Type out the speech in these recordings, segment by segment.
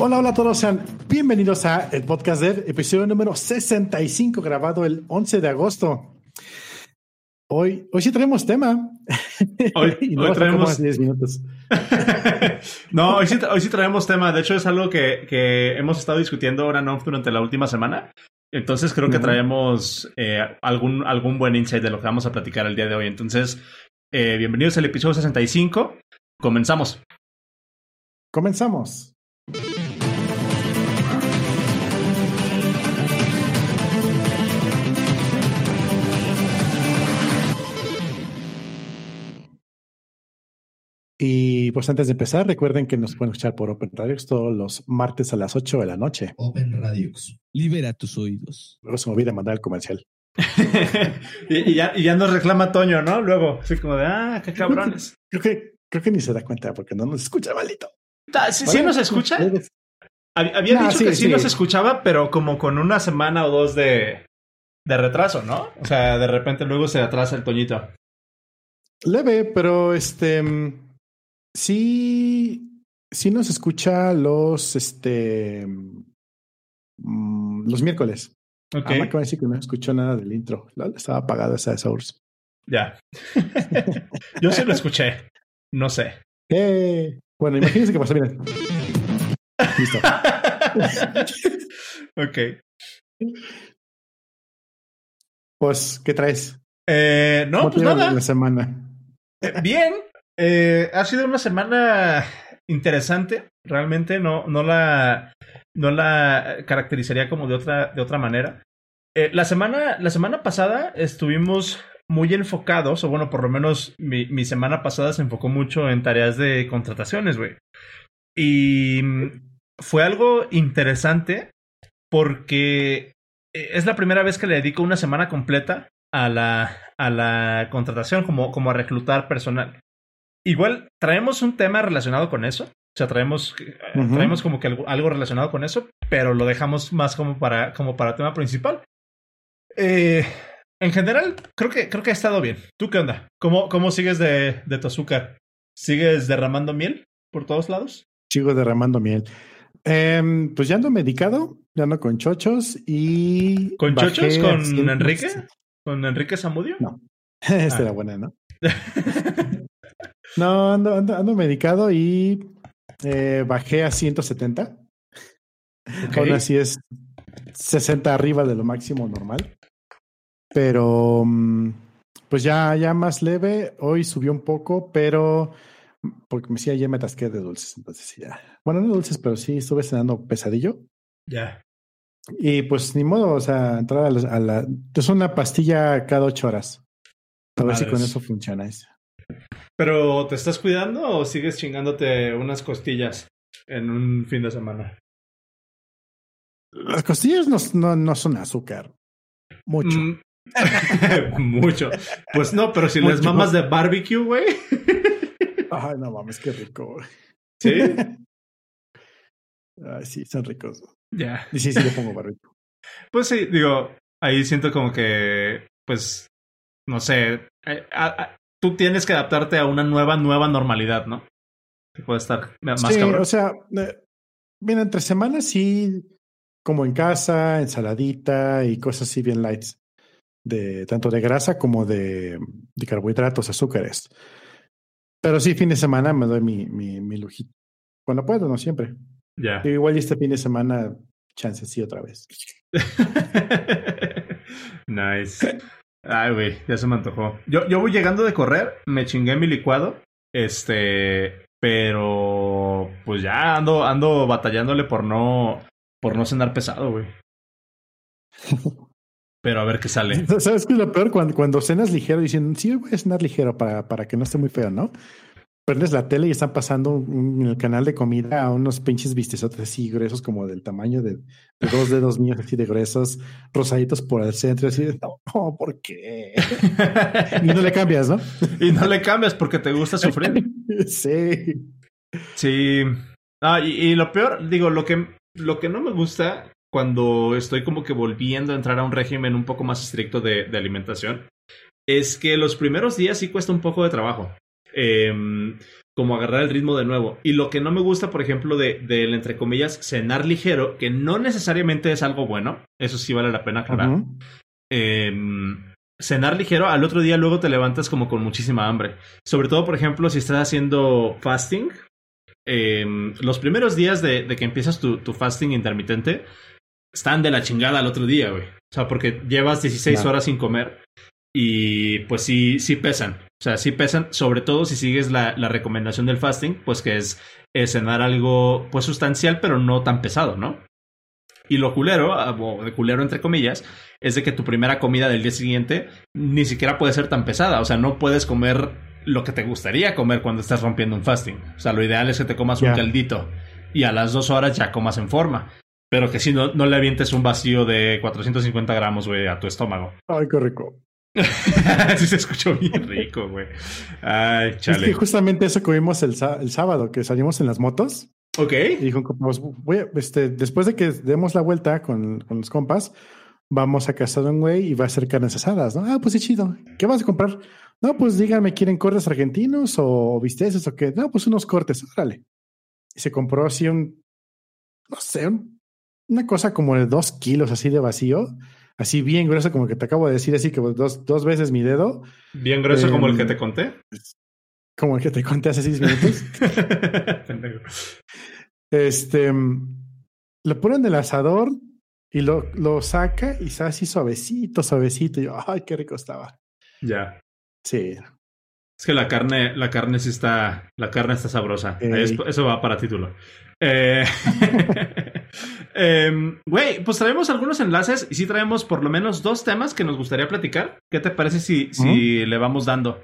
Hola, hola a todos, sean bienvenidos a el podcast de episodio número 65, grabado el 11 de agosto. Hoy, hoy sí traemos tema. Hoy, no hoy traemos 10 minutos. no, hoy sí, hoy sí traemos tema. De hecho, es algo que, que hemos estado discutiendo ahora no durante la última semana. Entonces creo que traemos eh, algún, algún buen insight de lo que vamos a platicar el día de hoy. Entonces, eh, bienvenidos al episodio 65. Comenzamos. Comenzamos. Y pues antes de empezar, recuerden que nos pueden escuchar por Open Radio todos los martes a las 8 de la noche. Open Radios. Libera tus oídos. Luego se me olvida mandar el comercial. y, y ya, y ya nos reclama Toño, ¿no? Luego, así como de, ah, qué cabrones. Creo que, creo que ni se da cuenta porque no nos escucha malito. Ta- ¿Sí, sí nos escucha? Había Nah, dicho sí, que sí, sí. nos escuchaba, pero como con una semana o dos de, de retraso, ¿no? O sea, de repente luego se atrasa el Toñito. Leve, pero este mm, sí, sí nos escucha los este mm, los miércoles. Ok, Ah, me acaba de decir que no escuchó nada del intro. Estaba apagada esa de Source. ya. Yo sí lo escuché. No sé. Eh, bueno, imagínense que pasó. Miren. Listo. ok. Pues, ¿qué traes? Eh, no, ¿Cómo pues nada. La semana. Eh, Bien. Eh, ha sido una semana interesante. Realmente no, no la no la caracterizaría como de otra, de otra manera. Eh, la, semana, la semana pasada estuvimos muy enfocados, o bueno, por lo menos mi, mi semana pasada se enfocó mucho en tareas de contrataciones, güey. Y mm, fue algo interesante porque eh, es la primera vez que le dedico una semana completa a la, a la contratación, como, como a reclutar personal. Igual traemos un tema relacionado con eso. O sea, traemos, eh, Ujú. traemos como que algo, algo relacionado con eso, pero lo dejamos más como para, como para tema principal. Eh, en general, creo que, creo que ha estado bien. ¿Tú qué onda? ¿Cómo, cómo sigues de, de tu azúcar? ¿Sigues derramando miel por todos lados? Sigo derramando miel. Em, pues ya ando medicado, ya ando con chochos y. ¿Con chochos? ¿Con Enrique? ¿Con Enrique Zamudio? No. Esta Ah. era buena, ¿no? No, ando, ando, ando medicado y eh, bajé a 170. Ok. Aún así es 60 arriba de lo máximo normal. Pero mm, pues ya, ya más leve. Hoy subió un poco, pero porque me sí, ayer me atasqué de dulces. Entonces ya. Bueno, no dulces, pero sí estuve cenando pesadillo. Ya. Y pues ni modo, o sea, entrar a la, a la- es una pastilla cada ocho horas. A ver si con eso funciona. eso. ¿Pero te estás cuidando o sigues chingándote unas costillas en un fin de semana? Las costillas no, no, no son azúcar. Mucho. Mm. Mucho. Pues no, pero si les Mucho. mamas de barbecue, güey. Ay, no mames, qué rico. Sí. Ay, sí, son ricos. Ya. Y sí, sí, le pongo barrito. Pues sí, digo, ahí siento como que, pues, no sé, eh, a- a- tú tienes que adaptarte a una nueva, nueva normalidad, ¿no? Que puede estar más sí, cabrón. o sea, eh, mira, entre semanas sí, como en casa, ensaladita y cosas así bien lights. De tanto de grasa como de, de carbohidratos, azúcares. Pero sí, fin de semana me doy mi, mi, mi lujito. Cuando puedo, no siempre. Ya. Igual este fin de semana, chance sí otra vez. nice. Ay, güey, ya se me antojó. Yo, yo voy llegando de correr, me chingué mi licuado. Este, pero pues ya ando, ando batallándole por no, por no cenar pesado, güey. Pero a ver qué sale. ¿Sabes qué es lo peor? Cuando, cuando cenas ligero, dicen, sí, voy a cenar ligero para, para que no esté muy feo, ¿no? Prendes la tele y están pasando un- en el canal de comida a unos pinches vistezotes así gruesos como del tamaño de, de dos dedos míos así de gruesos, rosaditos por el centro, así de, no, ¿por qué? Y no le cambias, ¿no? y no le cambias porque te gusta sufrir. Sí. Sí. Ah, y, y lo peor, digo, lo que, lo que no me gusta cuando estoy como que volviendo a entrar a un régimen un poco más estricto de, de alimentación es que los primeros días sí cuesta un poco de trabajo. Em, como agarrar el ritmo de nuevo. Y lo que no me gusta, por ejemplo, de, del, entre comillas, cenar ligero, que no necesariamente es algo bueno, eso sí vale la pena aclarar. Em, cenar ligero, al otro día luego te levantas como con muchísima hambre. Sobre todo, por ejemplo, si estás haciendo fasting, em, los primeros días de, que empiezas tu, fasting intermitente están de la chingada al otro día, güey. O sea, porque llevas 16 horas sin comer y pues sí, sí pesan. O sea, sí pesan, sobre todo si sigues la, la recomendación del fasting, pues que es, cenar algo pues sustancial, pero no tan pesado, ¿no? Y lo culero, ah, o de culero entre comillas, es de que tu primera comida del día siguiente ni siquiera puede ser tan pesada. O sea, no puedes comer lo que te gustaría comer cuando estás rompiendo un fasting. O sea, lo ideal es que te comas un caldito y a las dos horas ya comas en forma. Pero que si no, no le avientes un vacío de 450 gramos, güey, a tu estómago. Ay, qué rico. sí se escuchó bien rico, güey. Ay, chale. Es que justamente eso comimos el, el sábado, que salimos en las motos. Ok. Y dijo, pues, voy este, después de que demos la vuelta con, con los compas, vamos a casa de un güey y va a hacer carnes asadas, ¿no? Ah, pues sí, chido. ¿Qué vas a comprar? No, pues díganme, ¿quieren cortes argentinos o bisteces o qué? No, pues unos cortes, órale. Y se compró así un, no sé, una cosa como de dos kilos así de vacío así bien grueso, como que te acabo de decir, así que dos, dos veces mi dedo. Bien grueso como el que em, te conté. Como el que te conté hace seis minutos. este lo ponen del asador y lo, lo saca y está así suavecito, suavecito. Y yo, ay, qué rico estaba. Ya. Sí. Es que la carne, la carne sí está, la carne está sabrosa. Eso va para título. Eh, em, güey, pues traemos algunos enlaces y sí traemos por lo menos dos temas que nos gustaría platicar. ¿Qué te parece si, si le vamos dando?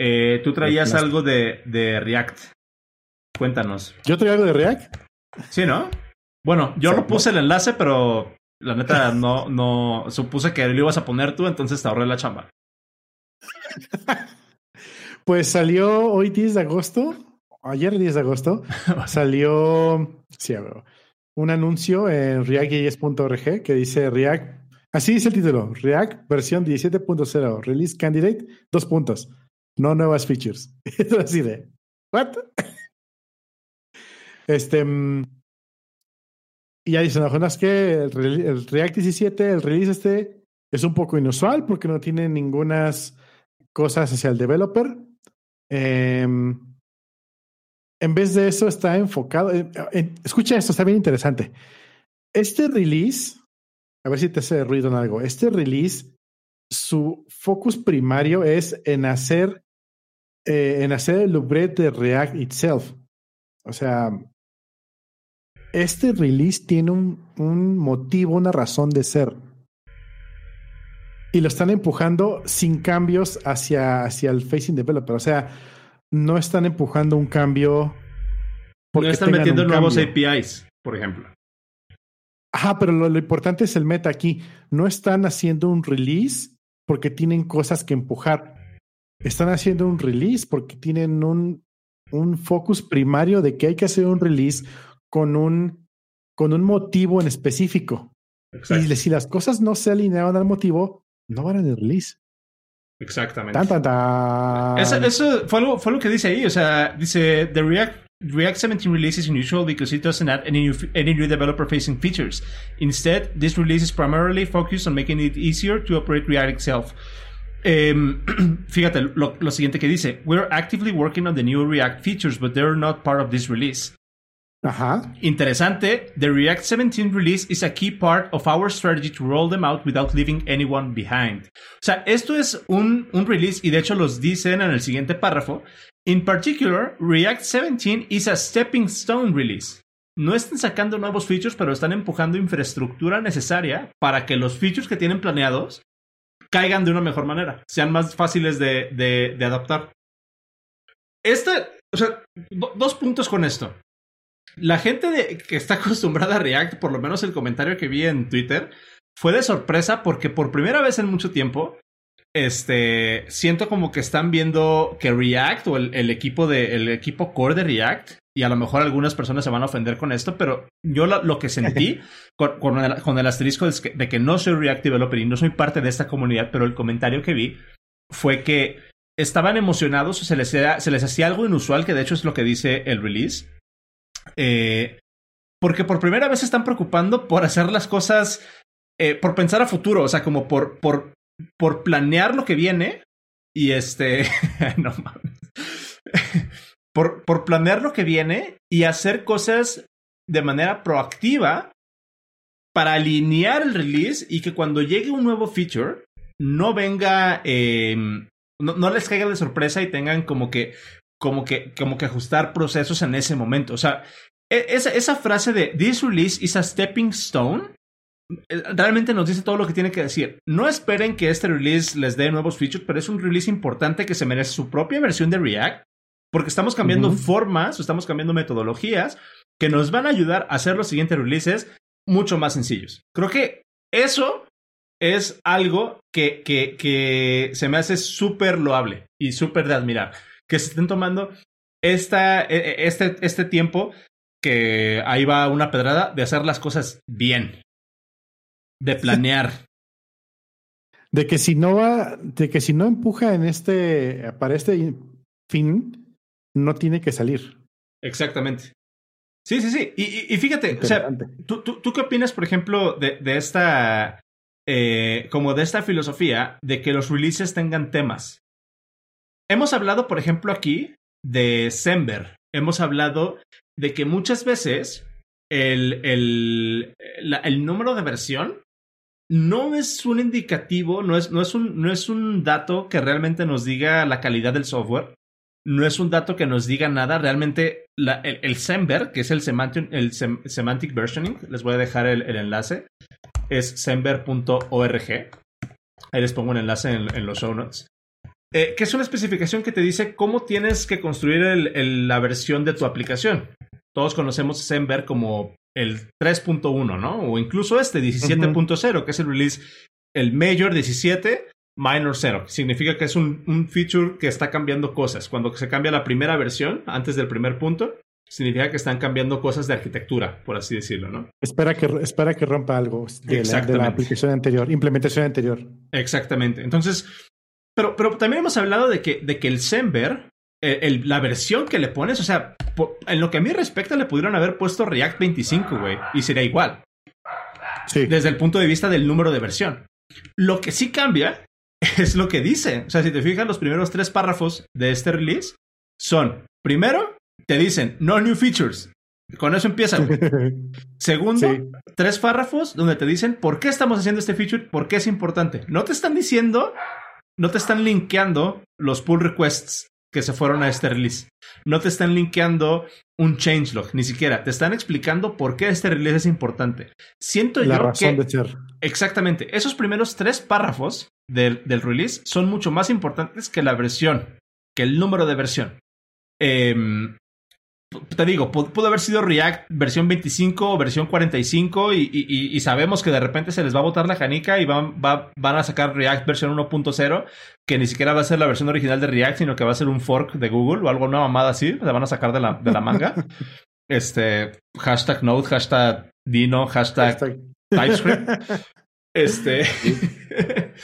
Eh, tú traías algo de, de, React. Cuéntanos. ¿Yo traía algo de React? Sí, ¿no? Bueno, yo no puse el enlace, pero la neta no, no supuse que lo ibas a poner tú, entonces te ahorré la chamba. pues salió hoy 10 de agosto ayer 10 de agosto salió sí, un anuncio en react.js.org que dice React, así dice el título, React versión 17.0, release candidate, dos puntos, no nuevas features. así de, ¿what? este, mm, y ya dicen, no, es que el, React 17, el release este, es un poco inusual porque no tiene ninguna cosas hacia el developer. Eh, en vez de eso está enfocado. escucha esto, está bien interesante. Este release, a ver si te hace ruido en algo. Este release, su focus primario es en hacer, eh, en hacer el upgrade de React itself. O sea, este release tiene un, un motivo, una razón de ser. Y lo están empujando sin cambios hacia, hacia el facing developer. O sea, no están empujando un cambio. No están metiendo nuevos APIs, por ejemplo. Ajá, pero lo, importante es el meta aquí. No están haciendo un release porque tienen cosas que empujar. Están haciendo un release porque tienen un, un focus primario de que hay que hacer un release con un, con un motivo en específico. Y si las cosas no se alineaban al motivo, no van a el release. Exactamente. Eso, eso fue, algo, fue lo que dice ahí. O sea, dice: The React, React 17 release is unusual because it doesn't add any new, any new developer facing features. Instead, this release is primarily focused on making it easier to operate React itself. Um, fíjate lo, lo siguiente que dice: We're actively working on the new React features, but they're not part of this release. Interesante. The React 17 release is a key part of our strategy to roll them out without leaving anyone behind. O sea, esto es un, un release y de hecho los dicen en el siguiente párrafo. In particular, React 17 is a stepping stone release. No están sacando nuevos features, pero están empujando infraestructura necesaria para que los features que tienen planeados caigan de una mejor manera, sean más fáciles de, de, de adaptar. Este, o sea, dos puntos con esto la gente de, que está acostumbrada a React, por lo menos el comentario que vi en Twitter, fue de sorpresa porque por primera vez en mucho tiempo, este, siento como que están viendo que React o el, equipo de, el equipo core de React, y a lo mejor algunas personas se van a ofender con esto, pero yo lo, que sentí con, el, asterisco de que, de que no soy React Developer y no soy parte de esta comunidad, pero el comentario que vi fue que estaban emocionados, se les, se les hacía algo inusual, que de hecho es lo que dice el release. Eh, porque por primera vez se están preocupando por hacer las cosas, eh, por pensar a futuro, o sea, como por, por, por planear lo que viene y este, no mames, por, planear lo que viene y hacer cosas de manera proactiva para alinear el release y que cuando llegue un nuevo feature no venga, em, no, les caiga de sorpresa y tengan como que, como que, como que ajustar procesos en ese momento. O sea, e, esa, esa frase de this release is a stepping stone eh, realmente nos dice todo lo que tiene que decir. No esperen que este release les dé nuevos features, pero es un release importante que se merece su propia versión de React, porque estamos cambiando formas, estamos cambiando metodologías que nos van a ayudar a hacer los siguientes releases mucho más sencillos. Creo que eso es algo que, que, que se me hace súper loable y súper de admirar. Que se estén tomando esta, e, e, este, este tiempo que ahí va una pedrada de hacer las cosas bien. De planear. De que si no va, de que si no empuja en este, para este fin, no tiene que salir. Exactamente. Sí, sí, sí. Y, y, fíjate, o sea, ¿tú, tú, qué opinas, por ejemplo, de, de esta, eh, como de esta filosofía de que los releases tengan temas? Hemos hablado, por ejemplo, aquí de Sember. Hemos hablado de que muchas veces el, el, el número de versión no es un indicativo, no es, no, es un, no es un dato que realmente nos diga la calidad del software, no es un dato que nos diga nada. Realmente, el, el que es el semantic, el semantic versioning, les voy a dejar el, enlace, es semver.org. Ahí les pongo un enlace en, los show notes. Eh, que es una especificación que te dice cómo tienes que construir la versión de tu aplicación. Todos conocemos Semver como el 3.1, ¿no? O incluso este 17.0, que es el release, el Major 17 minor 0. Significa que es un, un, feature que está cambiando cosas. Cuando se cambia la primera versión, antes del primer punto, significa que están cambiando cosas de arquitectura, por así decirlo, ¿no? Espera que, espera que rompa algo de la, aplicación anterior, implementación anterior. Exactamente. Entonces, pero, pero también hemos hablado de que, de que el Semver, eh, la versión que le pones, o sea, en lo que a mí respecta, le pudieron haber puesto React 25, güey, y sería igual. Sí. Desde el punto de vista del número de versión. Lo que sí cambia es lo que dice. O sea, si te fijas, los primeros tres párrafos de este release son, primero, te dicen, no new features. Con eso empieza. Segundo, tres párrafos donde te dicen por qué estamos haciendo este feature, por qué es importante. No te están diciendo, no te están linkeando los pull requests que se fueron a este release. No te están linkeando un changelog, ni siquiera. Te están explicando por qué este release es importante. Siento La yo razón que. De ser. Exactamente. Esos primeros tres párrafos del, del, release son mucho más importantes que la versión, que el número de versión. Eh, te digo, pudo haber sido React versión 25 o versión 45 y, y, y, sabemos que de repente se les va a botar la canica y van, va, van a sacar React versión 1.0, que ni siquiera va a ser la versión original de React, sino que va a ser un fork de Google o algo, una mamada así, se van a sacar de la, de la manga. este, hashtag Node, hashtag Dino, hashtag, TypeScript. este...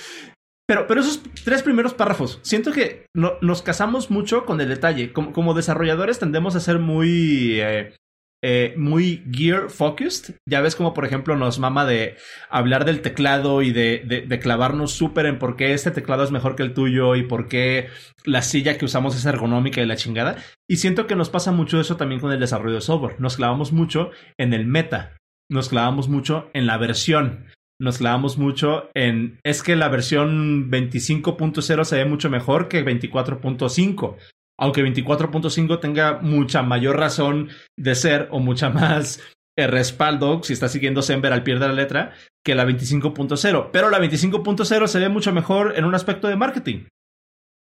Pero, pero esos tres primeros párrafos, siento que no, nos casamos mucho con el detalle. Como, como desarrolladores tendemos a ser muy, eh, eh, muy gear focused. Ya ves como, por ejemplo, nos mama de hablar del teclado y de, de, de clavarnos súper en por qué este teclado es mejor que el tuyo y por qué la silla que usamos es ergonómica y la chingada. Y siento que nos pasa mucho eso también con el desarrollo de software. Nos clavamos mucho en el meta. Nos clavamos mucho en la versión nos clavamos mucho en es que la versión 25.0 se ve mucho mejor que 24.5. Aunque 24.5 tenga mucha mayor razón de ser o mucha más eh, respaldo, si está siguiendo Sember al pie de la letra, que la 25.0. Pero la 25.0 se ve mucho mejor en un aspecto de marketing.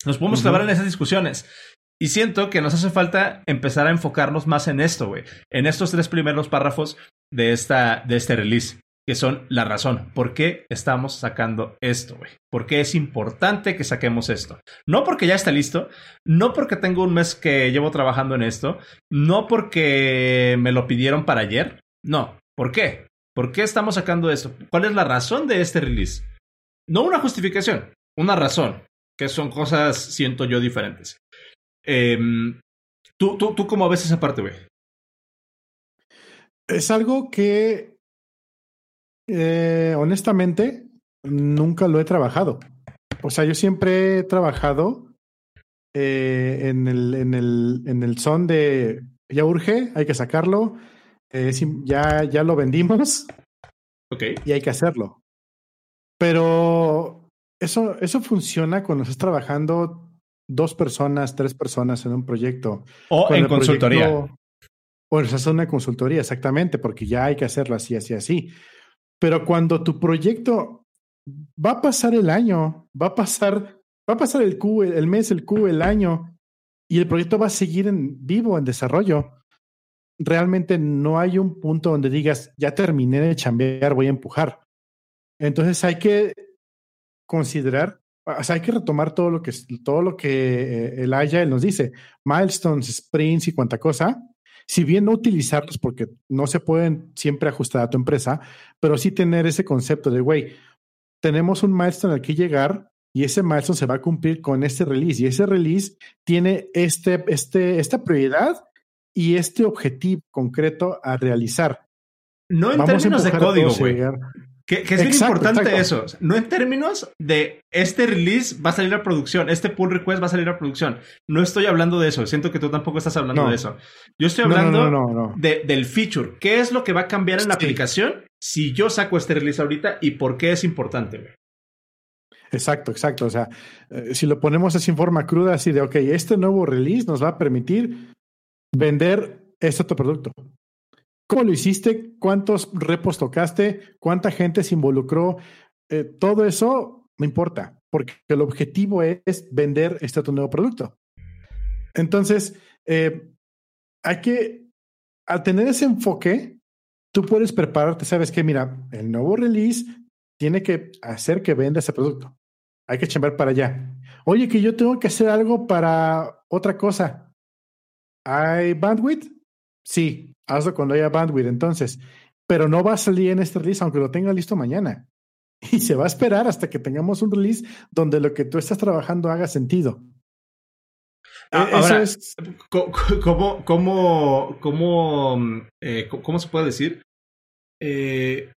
Nos podemos clavar en esas discusiones. Y siento que nos hace falta empezar a enfocarnos más en esto, güey. En estos tres primeros párrafos de, esta, de este release que son la razón. ¿Por qué estamos sacando esto, güey? ¿Por qué es importante que saquemos esto? No porque ya está listo, no porque tengo un mes que llevo trabajando en esto, no porque me lo pidieron para ayer, no. ¿Por qué? ¿Por qué estamos sacando esto? ¿Cuál es la razón de este release? No una justificación, una razón. que son cosas, siento yo, diferentes. Em, ¿tú, tú, ¿Tú cómo ves esa parte, güey? Es algo que, eh, honestamente, nunca lo he trabajado. O sea, yo siempre he trabajado eh, en, el, en, el, en el son de ya urge, hay que sacarlo, eh, ya, ya lo vendimos. Y hay que hacerlo. Pero eso, eso funciona cuando estás trabajando dos personas, tres personas en un proyecto. O en consultoría. Proyecto, o es una consultoría, exactamente, porque ya hay que hacerlo así, así, así. Pero cuando tu proyecto va a pasar el año, va a pasar, va a pasar el Q, el mes, el Q, el año, y el proyecto va a seguir en vivo, en desarrollo. Realmente no hay un punto donde digas, ya terminé de chambear, voy a empujar. Entonces hay que considerar, hay que retomar todo lo que, todo lo que eh, el Agile nos dice, milestones, sprints y cuanta cosa, si bien no utilizarlos porque no se pueden siempre ajustar a tu empresa, pero sí tener ese concepto de, güey, tenemos un milestone al que llegar y ese milestone se va a cumplir con este release y ese release tiene este, este, esta prioridad y este objetivo concreto a realizar. No en términos de código, güey. Que, es bien importante eso. No en términos de este release va a salir a producción, este pull request va a salir a producción. No estoy hablando de eso. Siento que tú tampoco estás hablando de eso. Yo estoy hablando de, del feature. ¿Qué es lo que va a cambiar en la aplicación si yo saco este release ahorita y por qué es importante? Exacto, exacto. O sea, eh, si lo ponemos así en forma cruda, así de, ok, este nuevo release nos va a permitir vender este otro producto. ¿Cómo lo hiciste? ¿Cuántos repos tocaste? ¿Cuánta gente se involucró? Eh, todo eso no importa, porque el objetivo es vender este tu nuevo producto. Entonces, eh, hay que, al tener ese enfoque, tú puedes prepararte, sabes que, mira, el nuevo release tiene que hacer que venda ese producto. Hay que chambear para allá. Oye, que yo tengo que hacer algo para otra cosa. ¿Hay bandwidth? Sí, hazlo cuando haya bandwidth entonces. Pero no va a salir en este release, aunque lo tenga listo mañana. Y se va a esperar hasta que tengamos un release donde lo que tú estás trabajando haga sentido. Ah, e-, ahora, es... ¿cómo, cómo, cómo, eh, cómo se puede decir? Eh,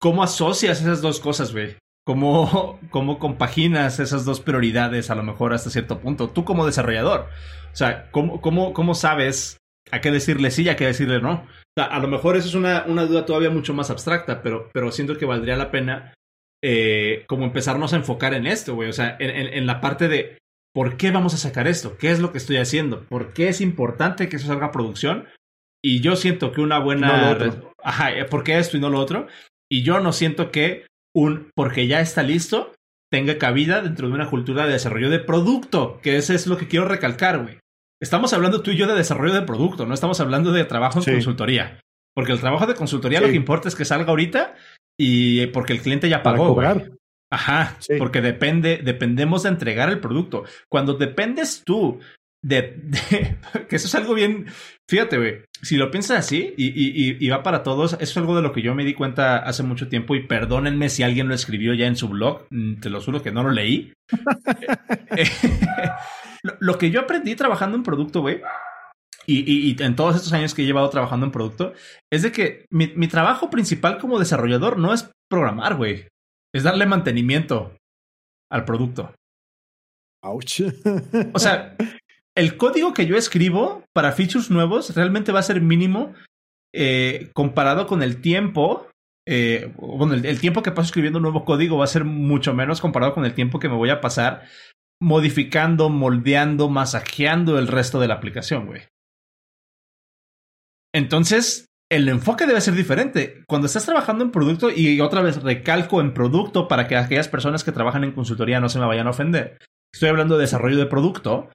¿Cómo asocias esas dos cosas, güey? ¿Cómo, ¿Cómo compaginas esas dos prioridades a lo mejor hasta cierto punto? Tú como desarrollador. O sea, ¿cómo, cómo, cómo sabes a qué decirle sí y a qué decirle no. a lo mejor eso es una, una, duda todavía mucho más abstracta, pero, pero siento que valdría la pena eh, como empezarnos a enfocar en esto, güey. O sea, en, en, la parte de por qué vamos a sacar esto, qué es lo que estoy haciendo, por qué es importante que eso salga a producción. Y yo siento que una buena... No Ajá, eh, ¿por qué esto y no lo otro? Y yo no siento que un porque ya está listo tenga cabida dentro de una cultura de desarrollo de producto, que eso es lo que quiero recalcar, güey. Estamos hablando tú y yo de desarrollo de producto, no estamos hablando de trabajo en consultoría. Porque el trabajo de consultoría lo que importa es que salga ahorita y porque el cliente ya pagó. Para Ajá, porque depende, dependemos de entregar el producto. Cuando dependes tú de, que eso es algo bien, fíjate, güey, si lo piensas así y, y, y, va para todos, eso es algo de lo que yo me di cuenta hace mucho tiempo y perdónenme si alguien lo escribió ya en su blog, mm, te lo juro que no lo leí. Lo, que yo aprendí trabajando en producto, güey, y, y, en todos estos años que he llevado trabajando en producto, es de que mi, mi trabajo principal como desarrollador no es programar, güey. Es darle mantenimiento al producto. Ouch. o sea, el código que yo escribo para features nuevos realmente va a ser mínimo eh, comparado con el tiempo. Eh, bueno, el, el, tiempo que paso escribiendo un nuevo código va a ser mucho menos comparado con el tiempo que me voy a pasar modificando, moldeando, masajeando el resto de la aplicación, güey. Entonces, el enfoque debe ser diferente. Cuando estás trabajando en producto, y otra vez recalco en producto para que aquellas personas que trabajan en consultoría no se me vayan a ofender. Estoy hablando de desarrollo de producto.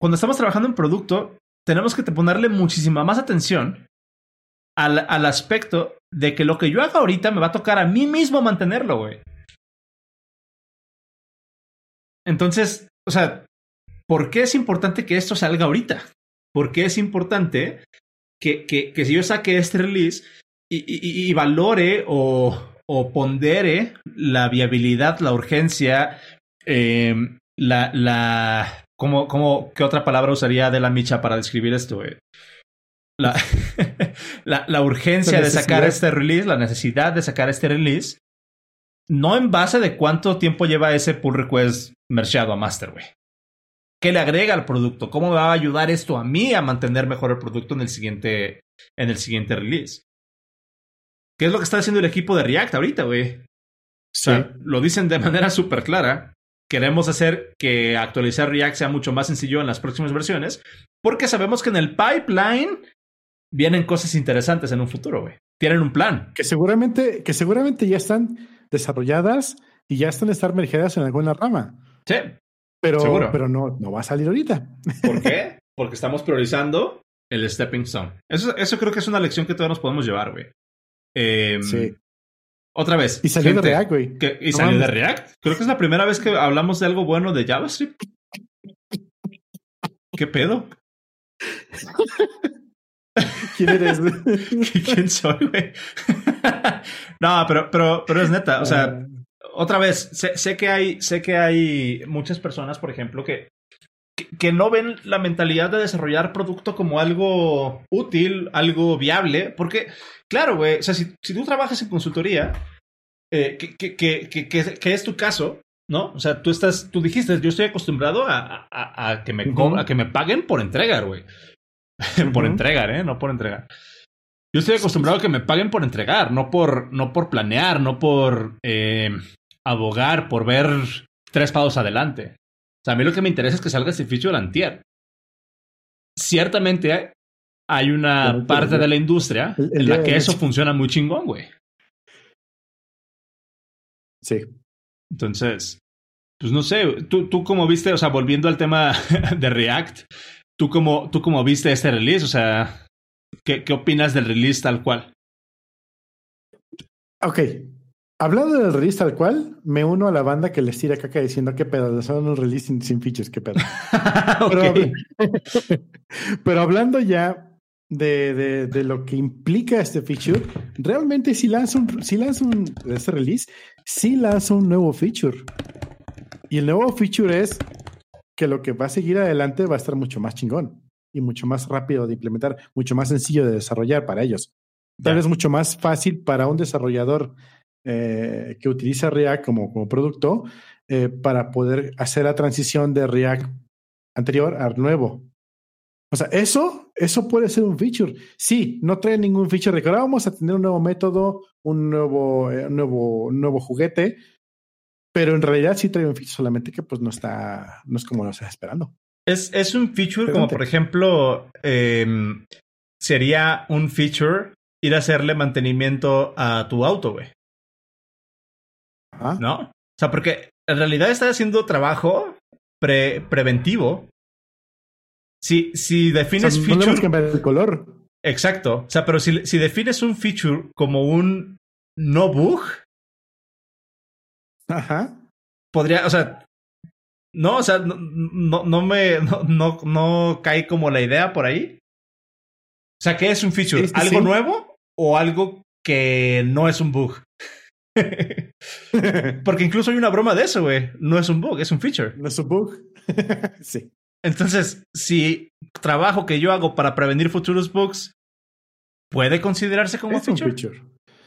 Cuando estamos trabajando en producto, tenemos que ponerle muchísima más atención al, al aspecto de que lo que yo haga ahorita me va a tocar a mí mismo mantenerlo, güey. Entonces, o sea, ¿por qué es importante que esto salga ahorita? ¿Por qué es importante que, que, que si yo saque este release y, y, y valore o, o, pondere la viabilidad, la urgencia, em, la, la, ¿cómo, cómo, ¿qué otra palabra usaría de la micha para describir esto, la, la, urgencia de sacar este release, la necesidad de sacar este release, no en base de cuánto tiempo lleva ese pull request mercheado a master, güey. ¿Qué le agrega al producto? ¿Cómo me va a ayudar esto a mí a mantener mejor el producto en el siguiente, en el siguiente release? ¿Qué es lo que está haciendo el equipo de React ahorita, güey? O sea, lo dicen de manera súper clara. Queremos hacer que actualizar React sea mucho más sencillo en las próximas versiones, porque sabemos que en el pipeline vienen cosas interesantes en un futuro, güey. Tienen un plan. Que seguramente, que seguramente ya están desarrolladas y ya están estar mergeadas en alguna rama. Sí. Pero, ¿Seguro? pero no, no va a salir ahorita. ¿Por qué? Porque estamos priorizando el stepping stone. Eso, eso creo que es una lección que todos nos podemos llevar, güey. Eh, sí. Otra vez. Y salió de React, güey. ¿Y salió de React? Creo que es la primera vez que hablamos de algo bueno de JavaScript. ¿Qué pedo? ¿Quién eres? ¿Quién soy, güey? no, pero, pero, pero es neta. O sea, ah. otra vez, sé, sé, que hay, sé que hay muchas personas, por ejemplo, que, que, no ven la mentalidad de desarrollar producto como algo útil, algo viable, porque, claro, güey, o sea, si, si, tú trabajas en consultoría, eh, que, que, que, que, es tu caso, ¿no? O sea, tú estás, tú dijiste, yo estoy acostumbrado a, a, a que, me a que me paguen por entregar, güey. por entregar, ¿eh? No por entregar. Yo estoy acostumbrado a que me paguen por entregar, no por, no por planear, no por eh, abogar, por ver tres pasos adelante. O sea, a mí lo que me interesa es que salga ese feature antier. Ciertamente hay una parte de la industria en la que eso funciona muy chingón, güey. Sí. Entonces, pues no sé, tú, tú como viste, o sea, volviendo al tema de React, ¿tú como, tú como viste este release, o sea, ¿qué, ¿qué opinas del release tal cual? Ok, Hablando del release tal cual, me uno a la banda que les tira caca diciendo qué pedo, son un release sin, features, qué pedo. pero, hablando ya de, de, lo que implica este feature, realmente si lanza un, si lanza un este release, sí lanza un nuevo feature. Y el nuevo feature es que lo que va a seguir adelante va a estar mucho más chingón y mucho más rápido de implementar, mucho más sencillo de desarrollar para ellos. Tal vez mucho más fácil para un desarrollador eh, que utiliza React como, como producto eh, para poder hacer la transición de React anterior al nuevo. O sea, eso, eso puede ser un feature. Sí, no trae ningún feature de que ahora vamos a tener un nuevo método, un nuevo, eh, nuevo, nuevo juguete, pero en realidad sí trae un feature, solamente que pues no está, no es como lo estás esperando. Es, es un feature como por ejemplo, em, sería un feature ir a hacerle mantenimiento a tu auto, güey. ¿No? O sea, porque en realidad está haciendo trabajo pre preventivo. Si, si defines feature. cambiar el color. Exacto. O sea, pero si, si defines un feature como un no bug. Ajá. Podría, o sea. No, o sea, no, no, me. No, no, cae como la idea por ahí. O sea, ¿qué es un feature? ¿Algo nuevo o algo que no es un bug? Porque incluso hay una broma de eso, güey. No es un bug, es un feature. No es un bug. sí. Entonces, si trabajo que yo hago para prevenir futuros bugs puede considerarse como es feature? un feature.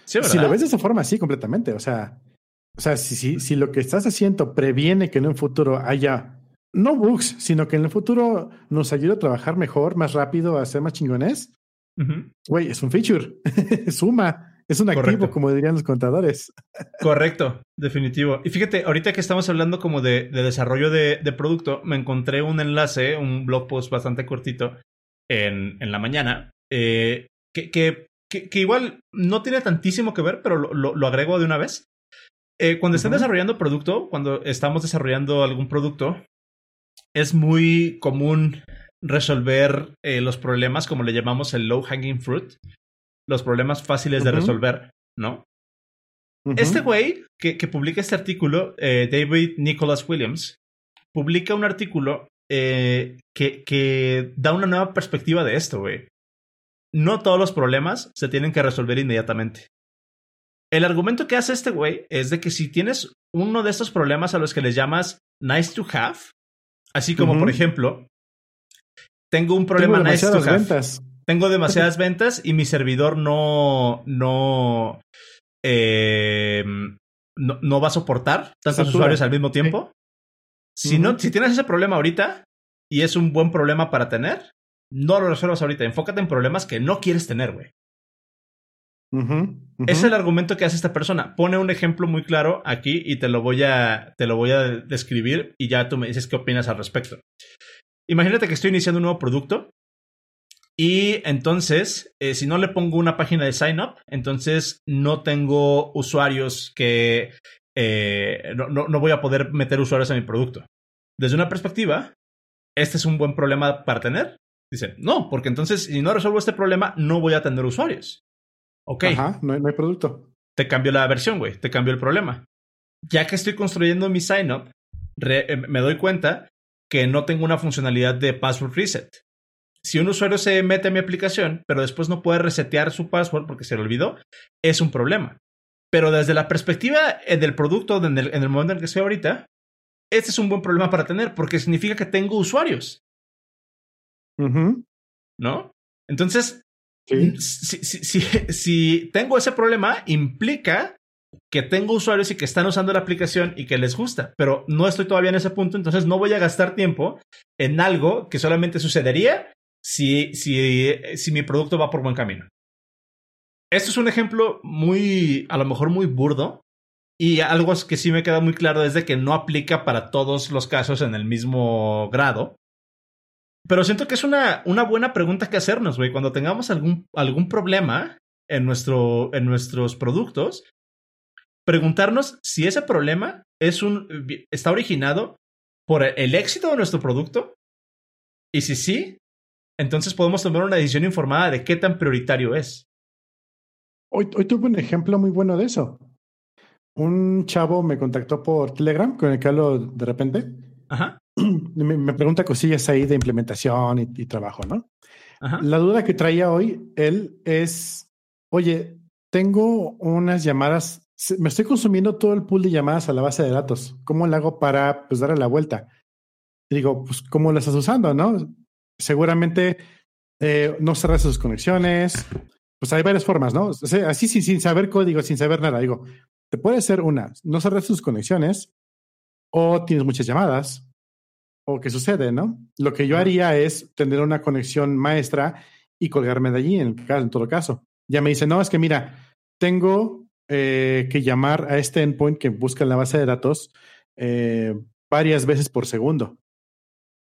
si lo ves de esa forma, sí, completamente. O sea, o sea, si, si, si lo que estás haciendo previene que en un futuro haya no bugs, sino que en el futuro nos ayude a trabajar mejor, más rápido, a ser más chingones, güey, es un feature. Suma. Es un activo, como dirían los contadores. Correcto, definitivo. Y fíjate, ahorita que estamos hablando como de, desarrollo de, producto, me encontré un enlace, un blog post bastante cortito en, en la mañana, eh, que, que, que, igual no tiene tantísimo que ver, pero lo, lo, agrego de una vez. Eh, cuando están desarrollando producto, cuando estamos desarrollando algún producto, es muy común resolver eh, los problemas, como le llamamos el low hanging fruit, los problemas fáciles de resolver, ¿no? Este güey que, que, publica este artículo, eh, David Nicholas Williams, publica un artículo que, que da una nueva perspectiva de esto, güey. No todos los problemas se tienen que resolver inmediatamente. El argumento que hace este güey es de que si tienes uno de estos problemas a los que les llamas nice to have. Así como, por ejemplo, tengo un problema Tengo nice to have. ventas. Tengo demasiadas ventas y mi servidor no, no, eh, no, no va a soportar tantos Satura. usuarios al mismo tiempo. Si, no, si tienes ese problema ahorita y es un buen problema para tener, no lo resuelvas ahorita. Enfócate en problemas que no quieres tener, güey. Es el argumento que hace esta persona. Pone un ejemplo muy claro aquí y te lo voy a, te lo voy a describir y ya tú me dices qué opinas al respecto. Imagínate que estoy iniciando un nuevo producto y entonces, eh, si no le pongo una página de sign up, entonces no tengo usuarios que eh, no, no- no voy a poder meter usuarios a mi producto. Desde una perspectiva, ¿este es un buen problema para tener? Dicen, no, porque entonces si no resuelvo este problema, no voy a tener usuarios. Ok, Ajá, no hay, no hay producto. te cambio la versión, güey, te cambio el problema. Ya que estoy construyendo mi sign up, eh, me doy cuenta que no tengo una funcionalidad de password reset. Si un usuario se mete a mi aplicación, pero después no puede resetear su password porque se le olvidó, es un problema. Pero desde la perspectiva eh, del producto, en el, en el momento en el que estoy ahorita, este es un buen problema para tener porque significa que tengo usuarios, ¿no? Entonces, Si- si tengo ese problema, implica que tengo usuarios y que están usando la aplicación y que les gusta, pero no estoy todavía en ese punto, entonces no voy a gastar tiempo en algo que solamente sucedería si, si, si mi producto va por buen camino. Esto es un ejemplo muy, a lo mejor muy burdo, y algo que sí me queda muy claro es de que no aplica para todos los casos en el mismo grado. Pero siento que es una, una buena pregunta que hacernos, güey. Cuando tengamos algún, algún problema en, nuestro, en nuestros productos, preguntarnos si ese problema es un, está originado por el éxito de nuestro producto. Y si sí, entonces podemos tomar una decisión informada de qué tan prioritario es. Hoy, hoy tuve un ejemplo muy bueno de eso. Un chavo me contactó por Telegram, con el que hablo de repente. Ajá, Me, me pregunta cosillas ahí de implementación y, y trabajo, ¿no? ajá. La duda que traía hoy él es, oye, tengo unas llamadas, me estoy consumiendo todo el pool de llamadas a la base de datos. ¿Cómo le hago para pues darle la vuelta? Y digo, pues, ¿cómo la estás usando, no? Seguramente eh, no cerras sus conexiones. Pues hay varias formas, ¿no? O sea, así sin, sin saber código, sin saber nada. Digo, te puede ser una, no cerras tus conexiones o tienes muchas llamadas o qué sucede, ¿no? Lo que yo haría es tener una conexión maestra y colgarme de allí en, el caso- en todo caso. Ya me dice, no, es que mira, tengo eh, que llamar a este endpoint que busca en la base de datos eh, varias veces por segundo.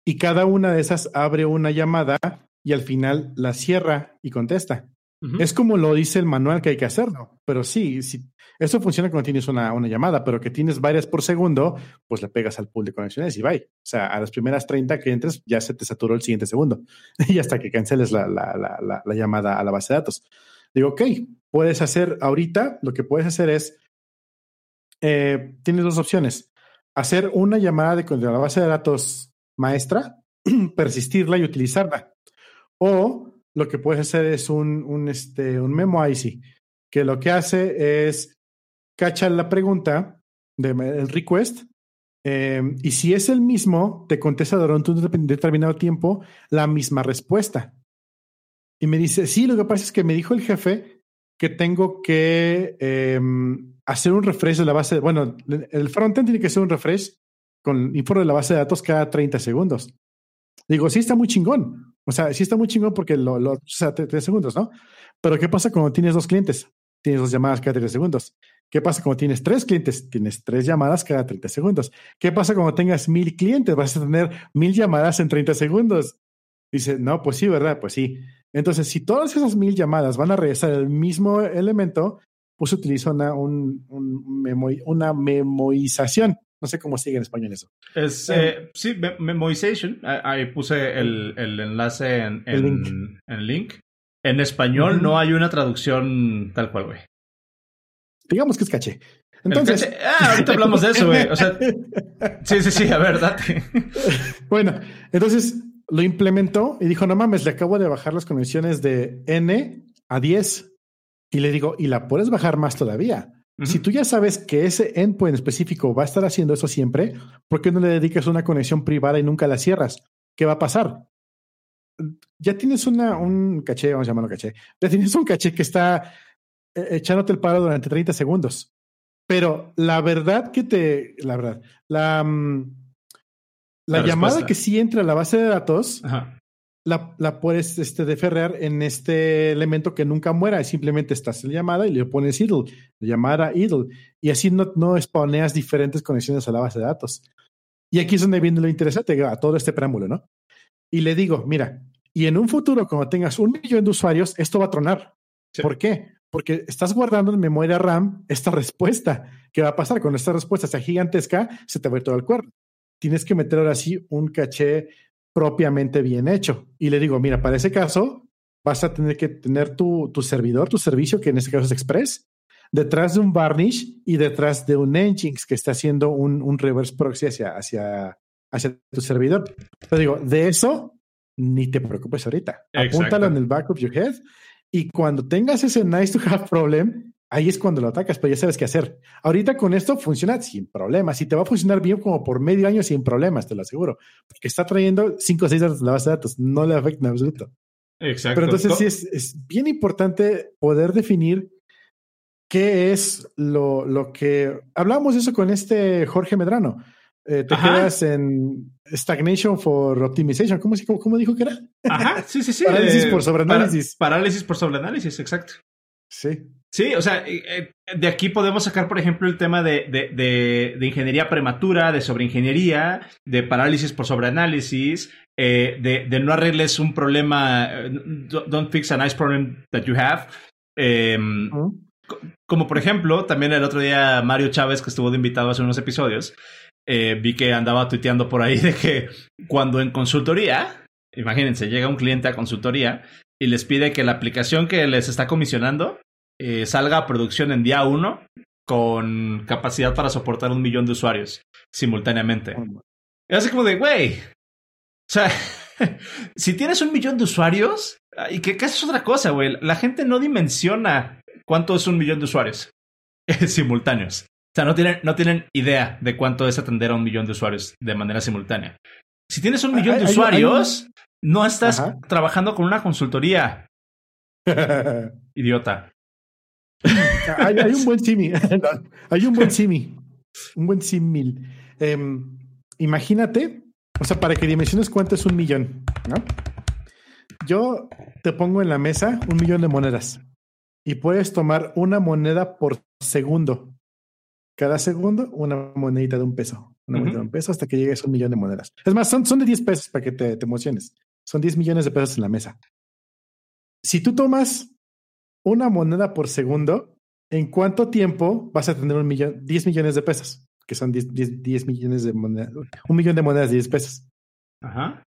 Y cada una de esas abre una llamada y al final la cierra y contesta. Es como lo dice el manual que hay que hacerlo. Pero sí, sí, eso funciona cuando tienes una, una llamada, pero que tienes varias por segundo, pues le pegas al pool de conexiones y bye. O sea, a las primeras 30 que entres ya se te saturó el siguiente segundo. y hasta que canceles la, la, la llamada a la base de datos. Digo, ok, puedes hacer ahorita, lo que puedes hacer es, eh, tienes dos opciones. Hacer una llamada de, de la base de datos maestra, persistirla y utilizarla. O lo que puedes hacer es un, un, este, un memo IC, que lo que hace es cachar la pregunta del request eh, y si es el mismo, te contesta durante un determinado tiempo la misma respuesta. Y me dice, sí, lo que pasa es que me dijo el jefe que tengo que eh, hacer un refresh de la base. Bueno, el frontend tiene que hacer un refresh con info de la base de datos cada 30 segundos. Digo, sí está muy chingón. O sea, sí está muy chingón porque lo, o sea, 3 segundos, ¿no? Pero ¿qué pasa cuando tienes dos clientes? Tienes dos llamadas cada 30 segundos. ¿Qué pasa cuando tienes tres clientes? Tienes tres llamadas cada 30 segundos. ¿Qué pasa cuando tengas mil clientes? Vas a tener mil llamadas en 30 segundos. Dice, no, pues sí, ¿verdad? Pues sí. Entonces, si todas esas mil llamadas van a regresar el mismo elemento, pues utiliza una, un, una memorización. No sé cómo sigue en español eso. Es, eh, sí, memoization. Ahí puse el, el enlace en, en, El link. en link. En español no hay una traducción tal cual, güey. Digamos que es caché. Entonces, caché- Ah, ahorita hablamos de eso, güey. O sea, sí, sí, sí, a ver, date. bueno, entonces lo implementó y dijo, no mames, le acabo de bajar las conexiones de N a 10. Y le digo, y la puedes bajar más todavía. Si tú ya sabes que ese endpoint específico va a estar haciendo eso siempre, ¿por qué no le dedicas una conexión privada y nunca la cierras? ¿Qué va a pasar? Ya tienes una, un caché, vamos a llamarlo caché. Ya tienes un caché que está eh, echándote el paro durante 30 segundos. Pero la verdad que te, la verdad, la, mm, la, llamada que sí entra a la base de datos, La, la, puedes este, deferrar en este elemento que nunca muera. Simplemente estás en la llamada y le pones idle, llamada idle. Y así no, no spawneas diferentes conexiones a la base de datos. Y aquí es donde viene lo interesante a todo este preámbulo, ¿no? Y le digo, mira, y en un futuro, cuando tengas un millón de usuarios, esto va a tronar. ¿Por qué? porque estás guardando en memoria RAM esta respuesta. ¿Qué va a pasar? Cuando esta respuesta sea gigantesca, se te va a ir todo el cuerno. Tienes que meter ahora sí un caché propiamente bien hecho. Y le digo, mira, para ese caso, vas a tener que tener tu, tu servidor, tu servicio, que en este caso es Express, detrás de un Varnish y detrás de un Nginx que está haciendo un, un reverse proxy hacia, hacia, hacia tu servidor. Te digo, de eso ni te preocupes ahorita. Apúntalo en el back of your head y cuando tengas ese nice to have problem, ahí es cuando lo atacas, pero ya sabes qué hacer. Ahorita con esto funciona sin problemas y te va a funcionar bien como por medio año sin problemas, te lo aseguro. Porque está trayendo 5 o 6 datos de la base de datos, no le afecta en absoluto. Exacto. Pero entonces sí es, es, bien importante poder definir qué es lo, lo que... Hablamos eso con este Jorge Medrano. Eh, te quedas en stagnation for optimization. ¿Cómo, cómo, cómo dijo que era? Ajá, sí, sí, sí. parálisis por sobreanálisis. parálisis por sobreanálisis, exacto. Sí. Sí, o sea, eh, eh, de aquí podemos sacar, por ejemplo, el tema de, de, de, de ingeniería prematura, de sobreingeniería, de parálisis por sobreanálisis, eh, de, no arregles un problema, don't fix a nice problem that you have. Eh, Como por ejemplo, también el otro día Mario Chávez, que estuvo de invitado hace unos episodios, eh, vi que andaba tuiteando por ahí de que cuando en consultoría, imagínense, llega un cliente a consultoría y les pide que la aplicación que les está comisionando eh, salga a producción en día uno con capacidad para soportar un millón de usuarios simultáneamente. Es así como de, güey, o sea, si tienes un millón de usuarios, y que es otra cosa, güey, la gente no dimensiona cuánto es un millón de usuarios simultáneos. O sea, no tienen, no tienen idea de cuánto es atender a un millón de usuarios de manera simultánea. Si tienes un millón de usuarios, no estás trabajando con una consultoría. Idiota. hay, un buen simi. hay un buen simi. Un buen símil. Em, imagínate, o sea, para que dimensiones cuánto es un millón, ¿no? Yo te pongo en la mesa un millón de monedas y puedes tomar una moneda por segundo cada segundo una monedita de un peso, una moneda de un peso hasta que llegues a un millón de monedas. Es más, son, son de 10 pesos para que te, te emociones. Son 10 millones de pesos en la mesa. Si tú tomas una moneda por segundo, ¿en cuánto tiempo vas a tener un millón, 10 millones de pesos? Que son 10, 10, 10 millones de monedas, un millón de monedas de 10 pesos. Ajá.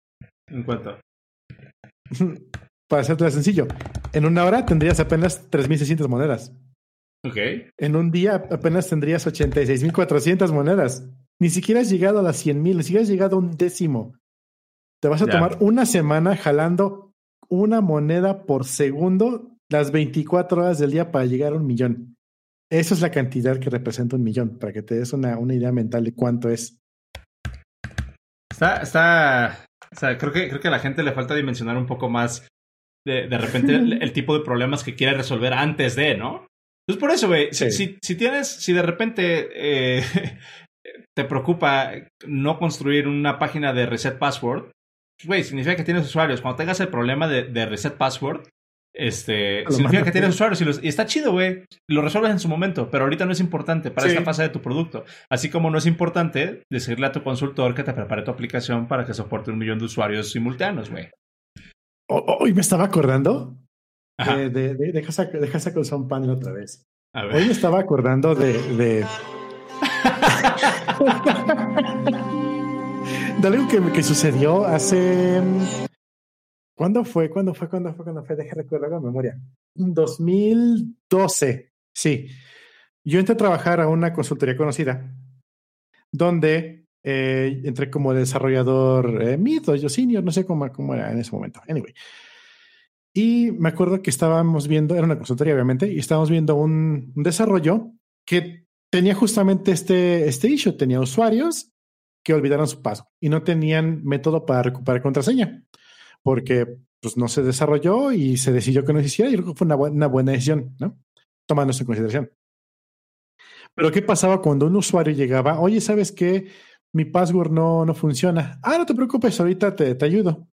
¿En cuánto? Para hacerte sencillo, en una hora tendrías apenas 3.600 monedas. Ok. En un día apenas tendrías 86.400 monedas. Ni siquiera has llegado a las 100.000, ni siquiera has llegado a un décimo. Te vas a tomar una semana jalando una moneda por segundo las 24 horas del día para llegar a un millón. Esa es la cantidad que representa un millón, para que te des una, una idea mental de cuánto es. Está, está, o sea, creo que, creo que a la gente le falta dimensionar un poco más de, de repente el, el, tipo de problemas que quiere resolver antes de, ¿no? Entonces, por eso, güey, si, si, si, tienes, si de repente eh, te preocupa no construir una página de reset password, güey, significa que tienes usuarios. Cuando tengas el problema de, de reset password, este, significa que tienes usuarios y, los, y está chido, güey. Lo resuelves en su momento, pero ahorita no es importante para sí. esta fase de tu producto. Así como no es importante decirle a tu consultor que te prepare tu aplicación para que soporte un millón de usuarios simultáneos, güey. Hoy me estaba acordando de, de, de, deja, deja sacar un panel otra vez. Hoy me estaba acordando de. De, de algo que, que, sucedió hace. ¿Cuándo fue? ¿Cuándo fue? ¿Cuándo fue? ¿Cuándo fue? Deja recordar la memoria. 2012. Sí. Yo entré a trabajar a una consultoría conocida donde eh, entré como desarrollador eh, mid o yo senior, no sé cómo, cómo era en ese momento. Anyway. Y me acuerdo que estábamos viendo, era una consultoría obviamente, y estábamos viendo un, un desarrollo que tenía justamente este, este issue. Tenía usuarios que olvidaron su paso y no tenían método para recuperar contraseña porque pues, no se desarrolló y se decidió que no se hiciera. Y creo fue una, buena decisión, ¿no? Tomando eso en consideración. Pero ¿qué pasaba cuando un usuario llegaba? Oye, ¿sabes qué? Mi password no, no funciona. Ah, no te preocupes, ahorita te, te ayudo.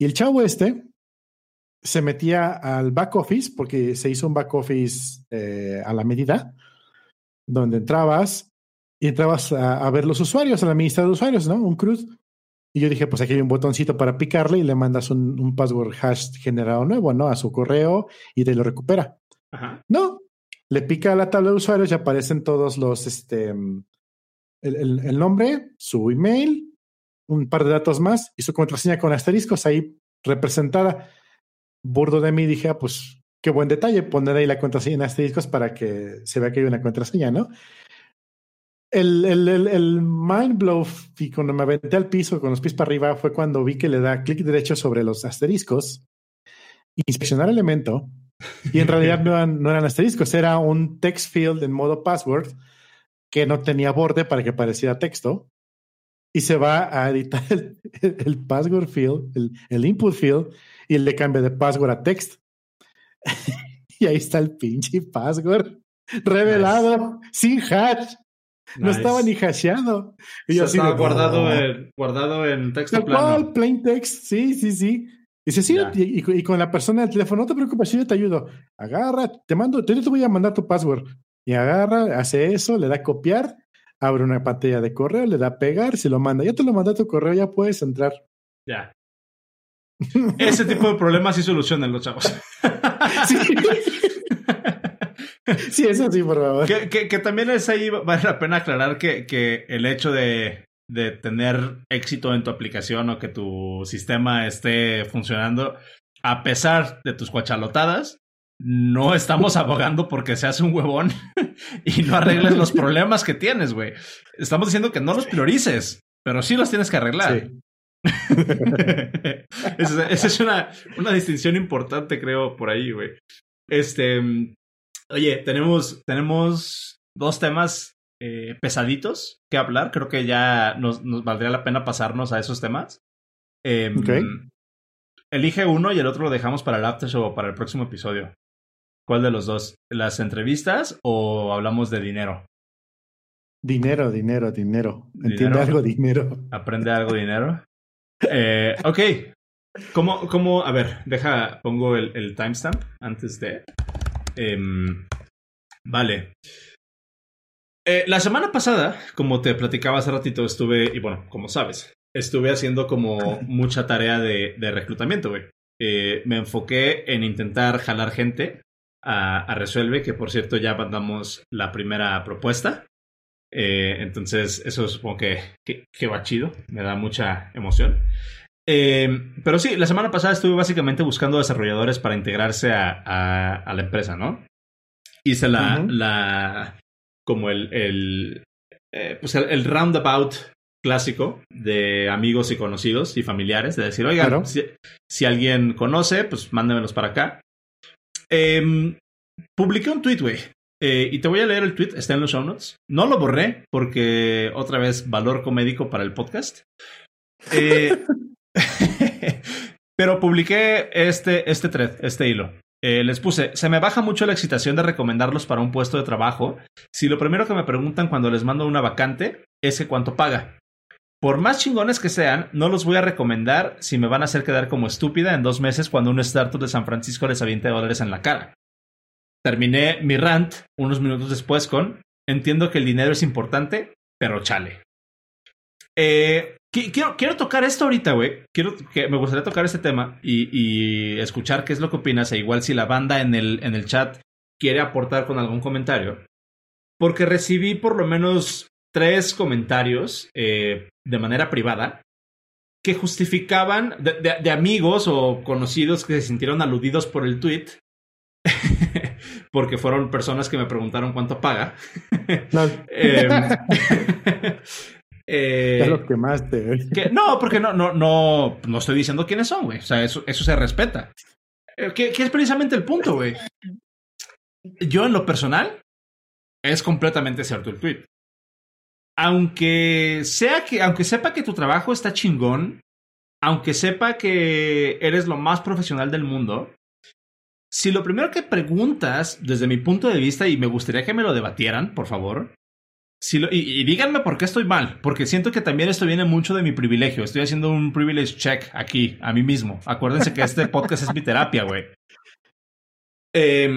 Y el chavo este se metía al back office porque se hizo un back office eh, a la medida, donde entrabas y entrabas a, a, ver los usuarios, a la lista de usuarios, ¿no? Un CRUD. Y yo dije, pues aquí hay un botoncito para picarle y le mandas un, un password hash generado nuevo, ¿no? A su correo y te lo recupera. Ajá. No, le pica a la tabla de usuarios y aparecen todos los, este, el, el, el, nombre, su email, un par de datos más y su contraseña con asteriscos ahí representada. Burdo de mí dije, ah, pues qué buen detalle poner ahí la contraseña en asteriscos para que se vea que hay una contraseña, ¿no? El, el, el, el mind blow y cuando me aventé al piso con los pies para arriba fue cuando vi que le da clic derecho sobre los asteriscos, inspeccionar elemento, y en realidad no eran, no eran asteriscos, era un text field en modo password que no tenía borde para que pareciera texto. Y se va a editar el, el password field, el, el, input field, y le cambia de password a text. y ahí está el pinche password revelado nice. sin hash. No estaba ni hasheado. Y yo estaba guardado, oh. en, guardado en texto plano. Cual, plain text, sí, sí, sí. Dice, sí, y, y, con la persona del teléfono, no te preocupes, yo te ayudo. Agarra, te mando, yo te voy a mandar tu password. Y agarra, hace eso, le da copiar, abre una pantalla de correo, le da pegar, se lo manda. Ya te lo manda tu correo, ya puedes entrar. Ya. Ese tipo de problemas sí solucionan los chavos. sí. sí, eso sí, por favor. Que, que, que, también es ahí, vale la pena aclarar que, que el hecho de, de tener éxito en tu aplicación o que tu sistema esté funcionando, a pesar de tus cuachalotadas, no estamos abogando porque seas un huevón y no arregles los problemas que tienes, güey. Estamos diciendo que no los priorices, pero sí los tienes que arreglar. Sí. esa, esa, es una, una distinción importante, creo, por ahí, güey. Este, oye, tenemos, tenemos dos temas eh, pesaditos que hablar. Creo que ya nos, nos, valdría la pena pasarnos a esos temas. Eh, okay. Elige uno y el otro lo dejamos para el after show o para el próximo episodio. ¿Cuál de los dos? ¿Las entrevistas o hablamos de dinero? Dinero, dinero, dinero. Entiende ¿Dinero? algo, dinero. Aprende algo, dinero. Eh, ok. ¿Cómo, ¿Cómo? A ver, deja, pongo el, el timestamp antes de. Eh, vale. Eh, la semana pasada, como te platicaba hace ratito, estuve, y bueno, como sabes, estuve haciendo como mucha tarea de, de reclutamiento, güey. Eh, me enfoqué en intentar jalar gente a, a, Resuelve, que por cierto ya mandamos la primera propuesta. Eh, entonces, eso supongo que, que, que, va chido, me da mucha emoción. Eh, pero sí, la semana pasada estuve básicamente buscando desarrolladores para integrarse a, a, a la empresa, ¿no? Hice la, uh -huh. la como el, el, eh, pues el, el, roundabout clásico de amigos y conocidos y familiares, de decir, oigan, claro. si, si, alguien conoce, pues mándemelos para acá. Eh, publiqué un tweet, güey. Eh, y te voy a leer el tweet, está en los show notes. No lo borré porque otra vez valor comédico para el podcast. Eh, pero publiqué este, este thread, este hilo. Eh, les puse, se me baja mucho la excitación de recomendarlos para un puesto de trabajo si lo primero que me preguntan cuando les mando una vacante es cuánto paga. Por más chingones que sean, no los voy a recomendar si me van a hacer quedar como estúpida en dos meses cuando un startup de San Francisco les aviente dólares en la cara. Terminé mi rant unos minutos después con, entiendo que el dinero es importante, pero chale. Eh, quiero, quiero tocar esto ahorita, güey. Quiero que me gustaría tocar este tema y, y, escuchar qué es lo que opinas. E igual si la banda en el, en el chat quiere aportar con algún comentario. Porque recibí por lo menos tres comentarios eh, de manera privada que justificaban de, de, de, amigos o conocidos que se sintieron aludidos por el tweet. porque fueron personas que me preguntaron cuánto paga. No. eh, eh, ya los quemaste. Que, no, porque no, no, no, no estoy diciendo quiénes son, güey. O sea, eso, eso se respeta. Eh, que, que, es precisamente el punto, güey. Yo, en lo personal, es completamente cierto el tweet. Aunque sea que, aunque sepa que tu trabajo está chingón, aunque sepa que eres lo más profesional del mundo, si lo primero que preguntas, desde mi punto de vista, y me gustaría que me lo debatieran, por favor, y, díganme por qué estoy mal, porque siento que también esto viene mucho de mi privilegio. Estoy haciendo un privilege check aquí, a mí mismo. Acuérdense que este podcast es mi terapia, güey. Eh,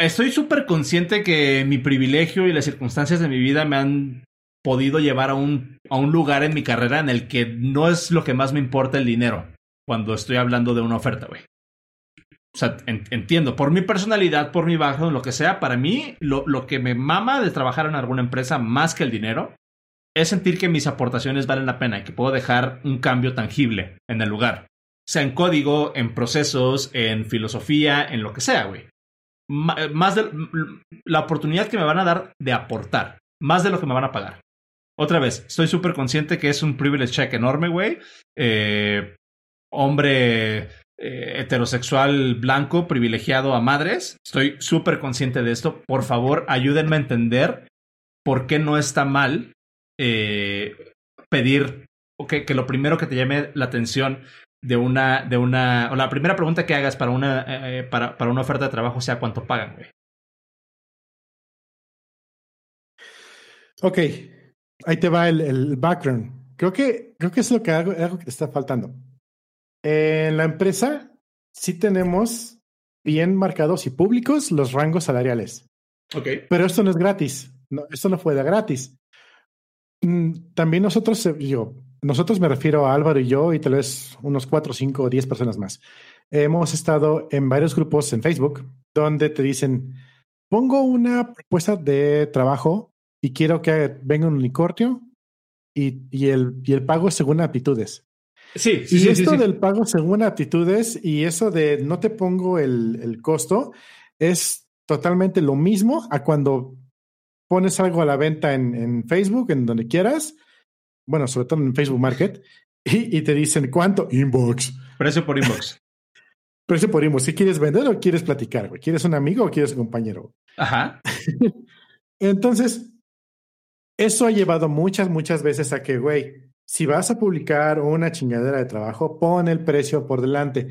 estoy súper consciente que mi privilegio y las circunstancias de mi vida me han podido llevar a un, a un lugar en mi carrera en el que no es lo que más me importa el dinero cuando estoy hablando de una oferta, güey. O sea, en, entiendo, por mi personalidad, por mi background, lo que sea, para mí lo, que me mama de trabajar en alguna empresa más que el dinero es sentir que mis aportaciones valen la pena y que puedo dejar un cambio tangible en el lugar. Sea en código, en procesos, en filosofía, en lo que sea, güey. Más de la oportunidad que me van a dar de aportar, más de lo que me van a pagar. Otra vez, estoy súper consciente que es un privilege check enorme, güey. Eh, hombre eh, heterosexual blanco privilegiado a madres. Estoy súper consciente de esto. Por favor, ayúdenme a entender por qué no está mal eh, pedir que, que, lo primero que te llame la atención de una, de una, o la primera pregunta que hagas para una, eh, para, para una oferta de trabajo sea cuánto pagan, güey. Ok, ahí te va el, el, background. Creo que, creo que es lo que algo, algo que te está faltando. En la empresa sí tenemos bien marcados y públicos los rangos salariales. Ok. Pero esto no es gratis. No, esto no fue de gratis. Mm, también nosotros, yo, nosotros me refiero a Álvaro y yo y tal vez unos cuatro, cinco o diez personas más. Hemos estado en varios grupos en Facebook donde te dicen, pongo una propuesta de trabajo y quiero que venga un unicornio y, y, el, y el pago según aptitudes. Sí, sí, y sí, esto sí, del pago según aptitudes y eso de no te pongo el, el, costo es totalmente lo mismo a cuando pones algo a la venta en, en Facebook, en donde quieras, bueno, sobre todo en Facebook Market, y, y te dicen cuánto inbox. Precio por inbox. Precio por inbox. Si quieres vender o quieres platicar, güey. ¿Quieres un amigo o quieres un compañero? Ajá. Entonces, eso ha llevado muchas, muchas veces a que, güey, si vas a publicar una chingadera de trabajo, pon el precio por delante.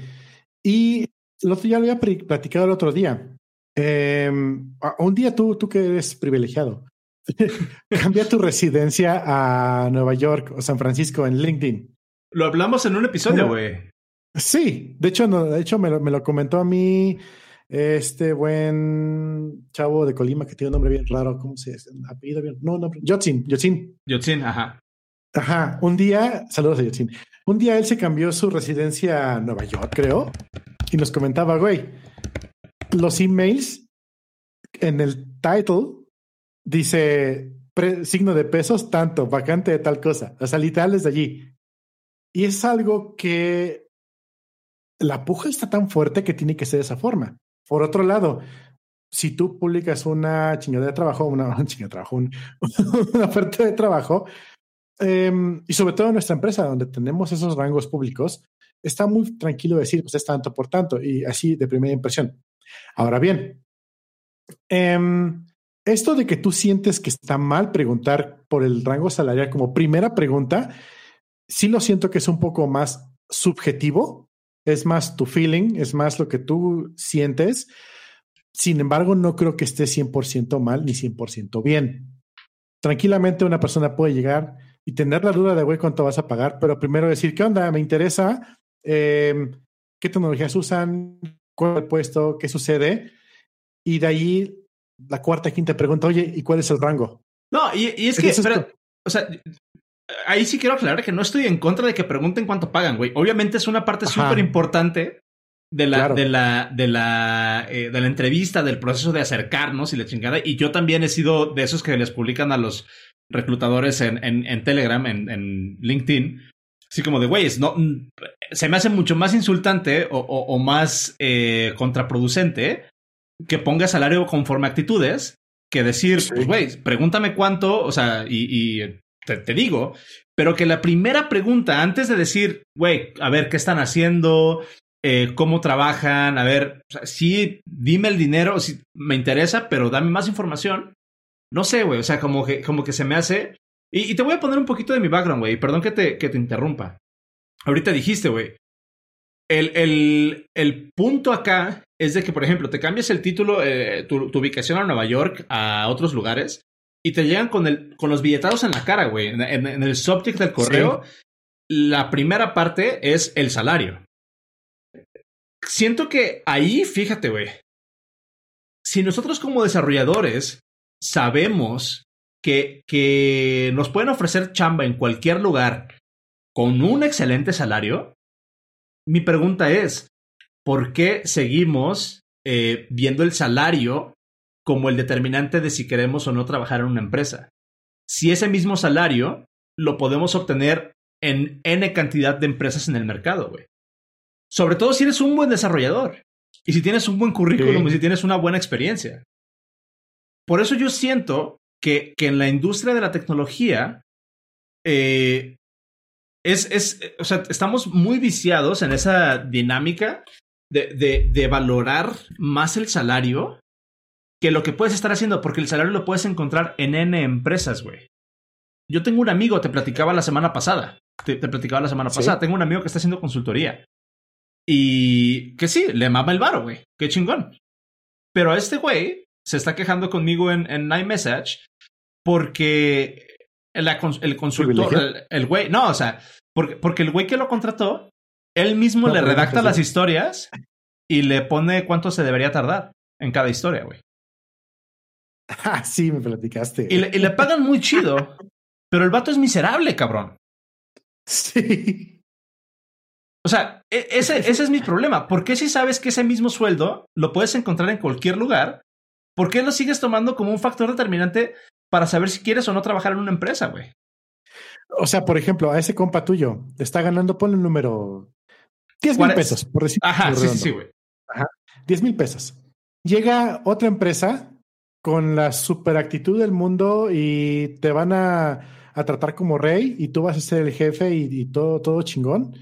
Y lo otro ya lo había platicado el otro día. Eh, un día tú, tú que eres privilegiado, cambia tu residencia a Nueva York o San Francisco en LinkedIn. Lo hablamos en un episodio, güey. Sí, de hecho, no, de hecho me lo, me lo comentó a mí este buen chavo de Colima que tiene un nombre bien raro. ¿Cómo se dice? Apellido bien. No, no, Yotzin, Yotzin. Yotzin, ajá. Ajá. Un día, saludos a. Un día él se cambió su residencia a Nueva York, creo, y nos comentaba, güey, los emails en el title dice signo de pesos tanto, vacante de tal cosa. O sea, literal desde allí. Y es algo que la puja está tan fuerte que tiene que ser de esa forma. Por otro lado, si tú publicas una chingada de trabajo, una, chingada de trabajo, un, una oferta de trabajo, eh, y sobre todo en nuestra empresa, donde tenemos esos rangos públicos, está muy tranquilo decir, pues es tanto por tanto, y así de primera impresión. Ahora bien, eh, esto de que tú sientes que está mal preguntar por el rango salarial como primera pregunta, sí lo siento que es un poco más subjetivo, es más tu feeling, es más lo que tú sientes. Sin embargo, no creo que esté 100% mal ni 100% bien. Tranquilamente una persona puede llegar y tener la duda de, güey, cuánto vas a pagar, pero primero decir, ¿qué onda? Me interesa, eh, qué tecnologías usan, cuál es el puesto, qué sucede. Y de ahí la cuarta, quinta pregunta, oye, ¿y cuál es el rango? No, y, y es que, pero, o sea, ahí sí quiero aclarar que no estoy en contra de que pregunten cuánto pagan, güey. Obviamente es una parte súper importante de la, claro. de la, de la, eh, de la entrevista, del proceso de acercarnos y la chingada. Y yo también he sido de esos que les publican a los reclutadores en, en, en Telegram, en, en, LinkedIn. Así como de, güeyes, no, se me hace mucho más insultante o, o, o más eh, contraproducente que ponga salario conforme actitudes que decir, sí. pues, güey, pregúntame cuánto, o sea, y, y te, te, digo, pero que la primera pregunta, antes de decir, güey, a ver, ¿qué están haciendo? Eh, ¿Cómo trabajan? A ver, o sea, sí, dime el dinero, sí, me interesa, pero dame más información. No sé, güey, o sea, como que, como que se me hace... Y, te voy a poner un poquito de mi background, güey, perdón que te, que te interrumpa. Ahorita dijiste, güey, el, el, el, punto acá es de que, por ejemplo, te cambias el título, eh, tu, ubicación a Nueva York, a otros lugares, y te llegan con, el, con los billetados en la cara, güey. En, el subject del correo, la primera parte es el salario. Siento que ahí, fíjate, güey. Si nosotros como desarrolladores sabemos que, que nos pueden ofrecer chamba en cualquier lugar con un excelente salario, mi pregunta es, ¿por qué seguimos eh, viendo el salario como el determinante de si queremos o no trabajar en una empresa? Si ese mismo salario lo podemos obtener en N cantidad de empresas en el mercado, güey. Sobre todo si eres un buen desarrollador y si tienes un buen currículum sí. y si tienes una buena experiencia. Por eso yo siento que, que en la industria de la tecnología eh, es, es, o sea, estamos muy viciados en esa dinámica de, de, de, valorar más el salario que lo que puedes estar haciendo, porque el salario lo puedes encontrar en N empresas, güey. Yo tengo un amigo, te platicaba la semana pasada, te, te platicaba la semana ¿Sí? pasada, tengo un amigo que está haciendo consultoría. Y que sí, le mama el varo, güey. Qué chingón. Pero este güey se está quejando conmigo en, en iMessage porque el, el consultor, el güey, no, o sea, porque, porque el güey que lo contrató, él mismo no, le redacta las historias y le pone cuánto se debería tardar en cada historia, güey. Ah, sí, me platicaste. Y le, y le pagan muy chido, pero el vato es miserable, cabrón. Sí. O sea, ese, ese es mi problema. ¿Por qué si sabes que ese mismo sueldo lo puedes encontrar en cualquier lugar? ¿Por qué lo sigues tomando como un factor determinante para saber si quieres o no trabajar en una empresa, güey? O sea, por ejemplo, a ese compa tuyo está ganando, ponle un número 10 mil pesos, por decir. Ajá, sí, sí, sí, güey. Ajá, 10 mil pesos. Llega otra empresa con la super actitud del mundo y te van a, a tratar como rey y tú vas a ser el jefe y, y todo, todo chingón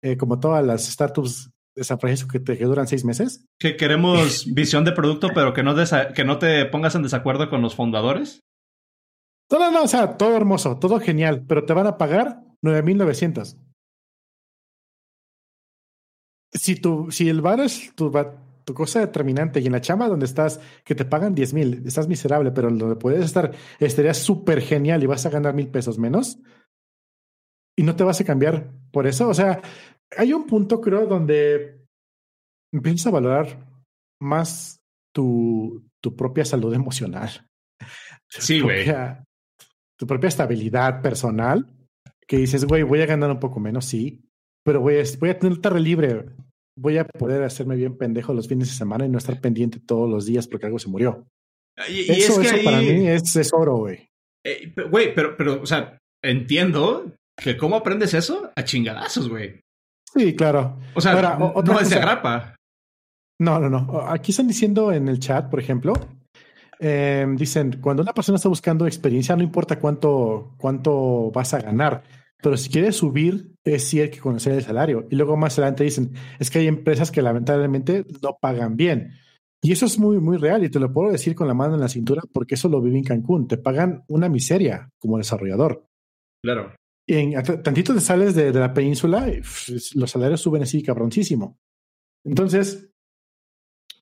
eh, como todas las startups de San Francisco que, te, que duran seis meses. Que queremos visión de producto, pero que no, que no te pongas en desacuerdo con los fundadores. No, no, no, o sea, todo hermoso, todo genial, pero te van a pagar 9,900. Si, tu, si el bar es tu, tu, cosa determinante y en la chamba donde estás, que te pagan 10 mil, estás miserable, pero donde puedes estar, estaría súper genial y vas a ganar mil pesos menos y no te vas a cambiar por eso. O sea, hay un punto, creo, donde empiezas a valorar más tu, tu propia salud emocional. Sí, güey. Tu propia estabilidad personal, que dices, güey, voy a ganar un poco menos, sí, pero voy a, voy a tener tarde libre. Voy a poder hacerme bien pendejo los fines de semana y no estar pendiente todos los días porque algo se murió. Y, eso, es que eso ahí... para mí es, es oro, güey. Eh, güey, pero, pero, o sea, entiendo que cómo aprendes eso a chingadazos, güey. Sí, claro. O sea, Ahora, no cosa, de agrapa. No, no, no. Aquí están diciendo en el chat, por ejemplo, eh, dicen, cuando una persona está buscando experiencia, no importa cuánto, cuánto vas a ganar, pero si quieres subir, es sí hay que conocer el salario. Y luego más adelante dicen, es que hay empresas que lamentablemente no pagan bien. Y eso es muy, muy real y te lo puedo decir con la mano en la cintura porque eso lo viví en Cancún. Te pagan una miseria como desarrollador. Claro. En, tantito te sales de, de, la península, los salarios suben así cabroncísimo. Entonces,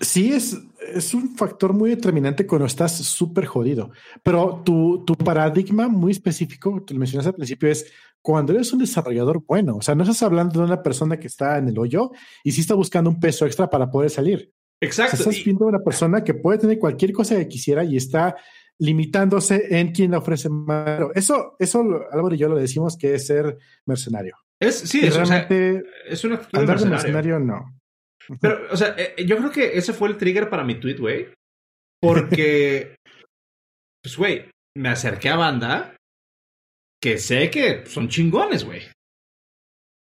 sí es, es un factor muy determinante cuando estás súper jodido. Pero tu, tu paradigma muy específico, te lo mencionaste al principio, es cuando eres un desarrollador bueno. O sea, no estás hablando de una persona que está en el hoyo y sí está buscando un peso extra para poder salir. Exacto. O sea, estás viendo a una persona que puede tener cualquier cosa que quisiera y está limitándose en quien le ofrece más. Eso, eso Álvaro y yo lo decimos que es ser mercenario. Es, sí, es, realmente, o sea, es una actitud andar de mercenario. de mercenario, no. Pero, o sea, eh, yo creo que ese fue el trigger para mi tweet, güey. Porque, pues, güey, me acerqué a banda que sé que son chingones, güey.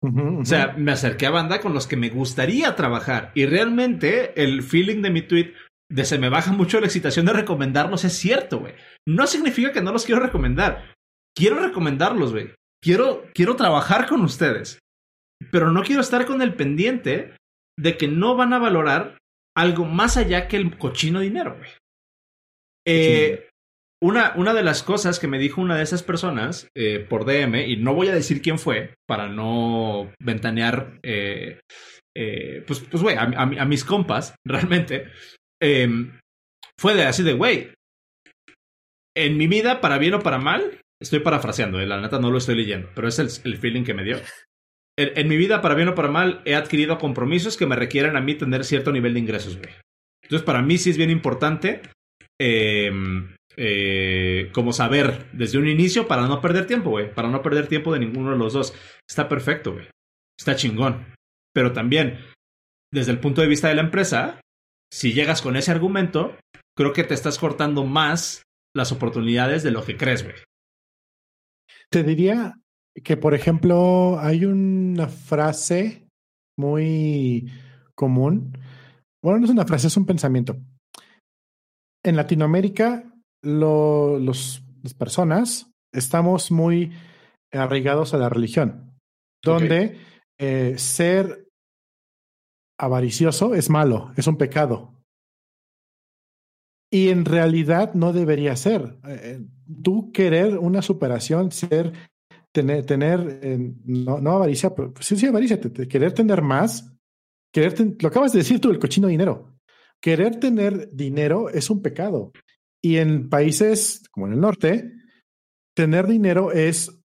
Uh -huh, uh -huh. O sea, me acerqué a banda con los que me gustaría trabajar. Y realmente el feeling de mi tweet de se me baja mucho la excitación de recomendarlos es cierto, güey. No significa que no los quiero recomendar. Quiero recomendarlos, güey. Quiero, quiero trabajar con ustedes. Pero no quiero estar con el pendiente de que no van a valorar algo más allá que el cochino dinero, güey. Eh, una, una de las cosas que me dijo una de esas personas eh, por DM, y no voy a decir quién fue para no ventanear, eh, eh, pues, pues, güey, a, a, a, mis compas, realmente, em, fue de así de, güey, en mi vida, para bien o para mal, estoy parafraseando, la neta no lo estoy leyendo, pero es el, el feeling que me dio. En, mi vida, para bien o para mal, he adquirido compromisos que me requieren a mí tener cierto nivel de ingresos, güey. Entonces, para mí sí es bien importante eh, eh, como saber desde un inicio para no perder tiempo, güey. Para no perder tiempo de ninguno de los dos. Está perfecto, güey. Está chingón. Pero también, desde el punto de vista de la empresa, si llegas con ese argumento, creo que te estás cortando más las oportunidades de lo que crees, güey. Te diría que, por ejemplo, hay una frase muy común. Bueno, no es una frase, es un pensamiento. En Latinoamérica lo, los, las personas estamos muy arraigados a la religión, donde okay. eh, ser avaricioso es malo, es un pecado. Y en realidad no debería ser. Eh, tú querer una superación, ser, tener, tener eh, no, no, avaricia, pero sí, sí, avaricia, querer tener más, querer, lo acabas de decir tú, el cochino dinero. Querer tener dinero es un pecado. Y en países como en el norte, tener dinero es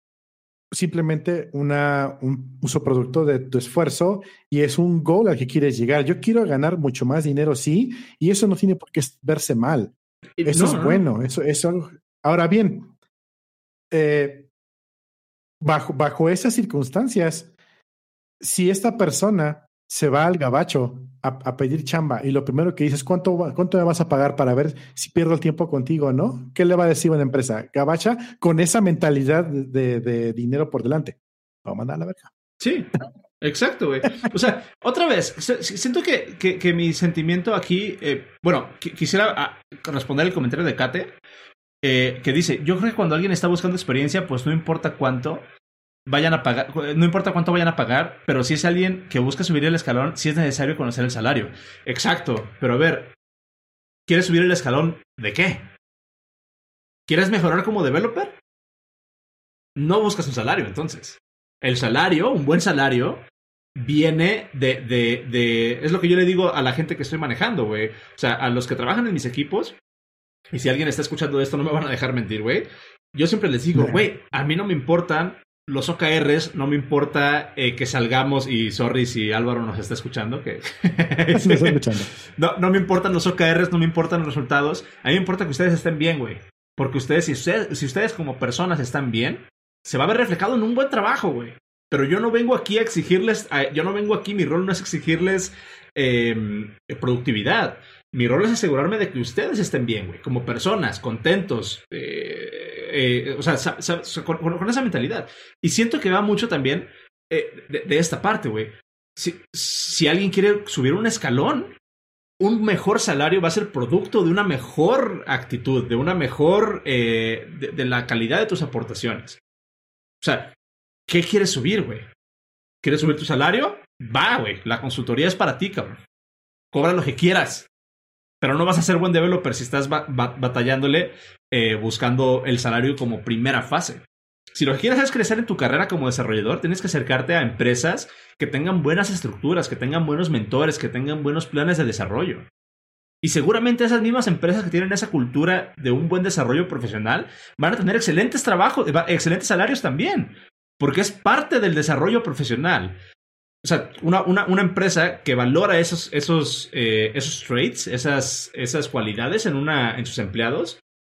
simplemente una, un uso producto de tu esfuerzo y es un goal al que quieres llegar. Yo quiero ganar mucho más dinero, sí, y eso no tiene por qué verse mal. Eso no, es bueno. Eso, eso. Ahora bien, eh, bajo, bajo esas circunstancias, si esta persona se va al gabacho a, pedir chamba y lo primero que dices, ¿cuánto, ¿cuánto me vas a pagar para ver si pierdo el tiempo contigo no? ¿Qué le va a decir una empresa? Gabacha con esa mentalidad de, de dinero por delante. Va a mandar a la verga. Sí, exacto, güey. O sea, otra vez, siento que, que, que mi sentimiento aquí, eh, bueno, quisiera ah, responder el comentario de Kate, eh, que dice, yo creo que cuando alguien está buscando experiencia, pues no importa cuánto, vayan a pagar, no importa cuánto vayan a pagar, pero si es alguien que busca subir el escalón, sí es necesario conocer el salario. Exacto, pero a ver, ¿quieres subir el escalón de qué? ¿Quieres mejorar como developer? No buscas un salario, entonces. El salario, un buen salario, viene de, de, de... Es lo que yo le digo a la gente que estoy manejando, güey. O sea, a los que trabajan en mis equipos, y si alguien está escuchando esto, no me van a dejar mentir, güey. Yo siempre les digo, güey, a mí no me importan los OKRs, no me importa eh, que salgamos, y sorry si Álvaro nos está escuchando, que... sí, escuchando. No, no me importan los OKRs, no me importan los resultados. A mí me importa que ustedes estén bien, güey. Porque ustedes si, ustedes, si ustedes como personas están bien, se va a ver reflejado en un buen trabajo, güey. Pero yo no vengo aquí a exigirles, a, yo no vengo aquí, mi rol no es exigirles eh, productividad. Mi rol es asegurarme de que ustedes estén bien, güey, como personas, contentos, eh, eh, o sea, con, esa mentalidad. Y siento que va mucho también eh, de, de, esta parte, güey. Si, si alguien quiere subir un escalón, un mejor salario va a ser producto de una mejor actitud, de una mejor, eh, de, de la calidad de tus aportaciones. O sea, ¿qué quieres subir, güey? ¿Quieres subir tu salario? Va, güey. La consultoría es para ti, cabrón. Cobra lo que quieras. Pero no vas a ser buen developer si estás ba ba batallándole eh, buscando el salario como primera fase. Si lo que quieres es crecer en tu carrera como desarrollador, tienes que acercarte a empresas que tengan buenas estructuras, que tengan buenos mentores, que tengan buenos planes de desarrollo. Y seguramente esas mismas empresas que tienen esa cultura de un buen desarrollo profesional van a tener excelentes trabajos, excelentes salarios también, porque es parte del desarrollo profesional. O sea, una, una, empresa que valora esos, esos, eh, esos traits, esas, esas cualidades en, una, en sus empleados,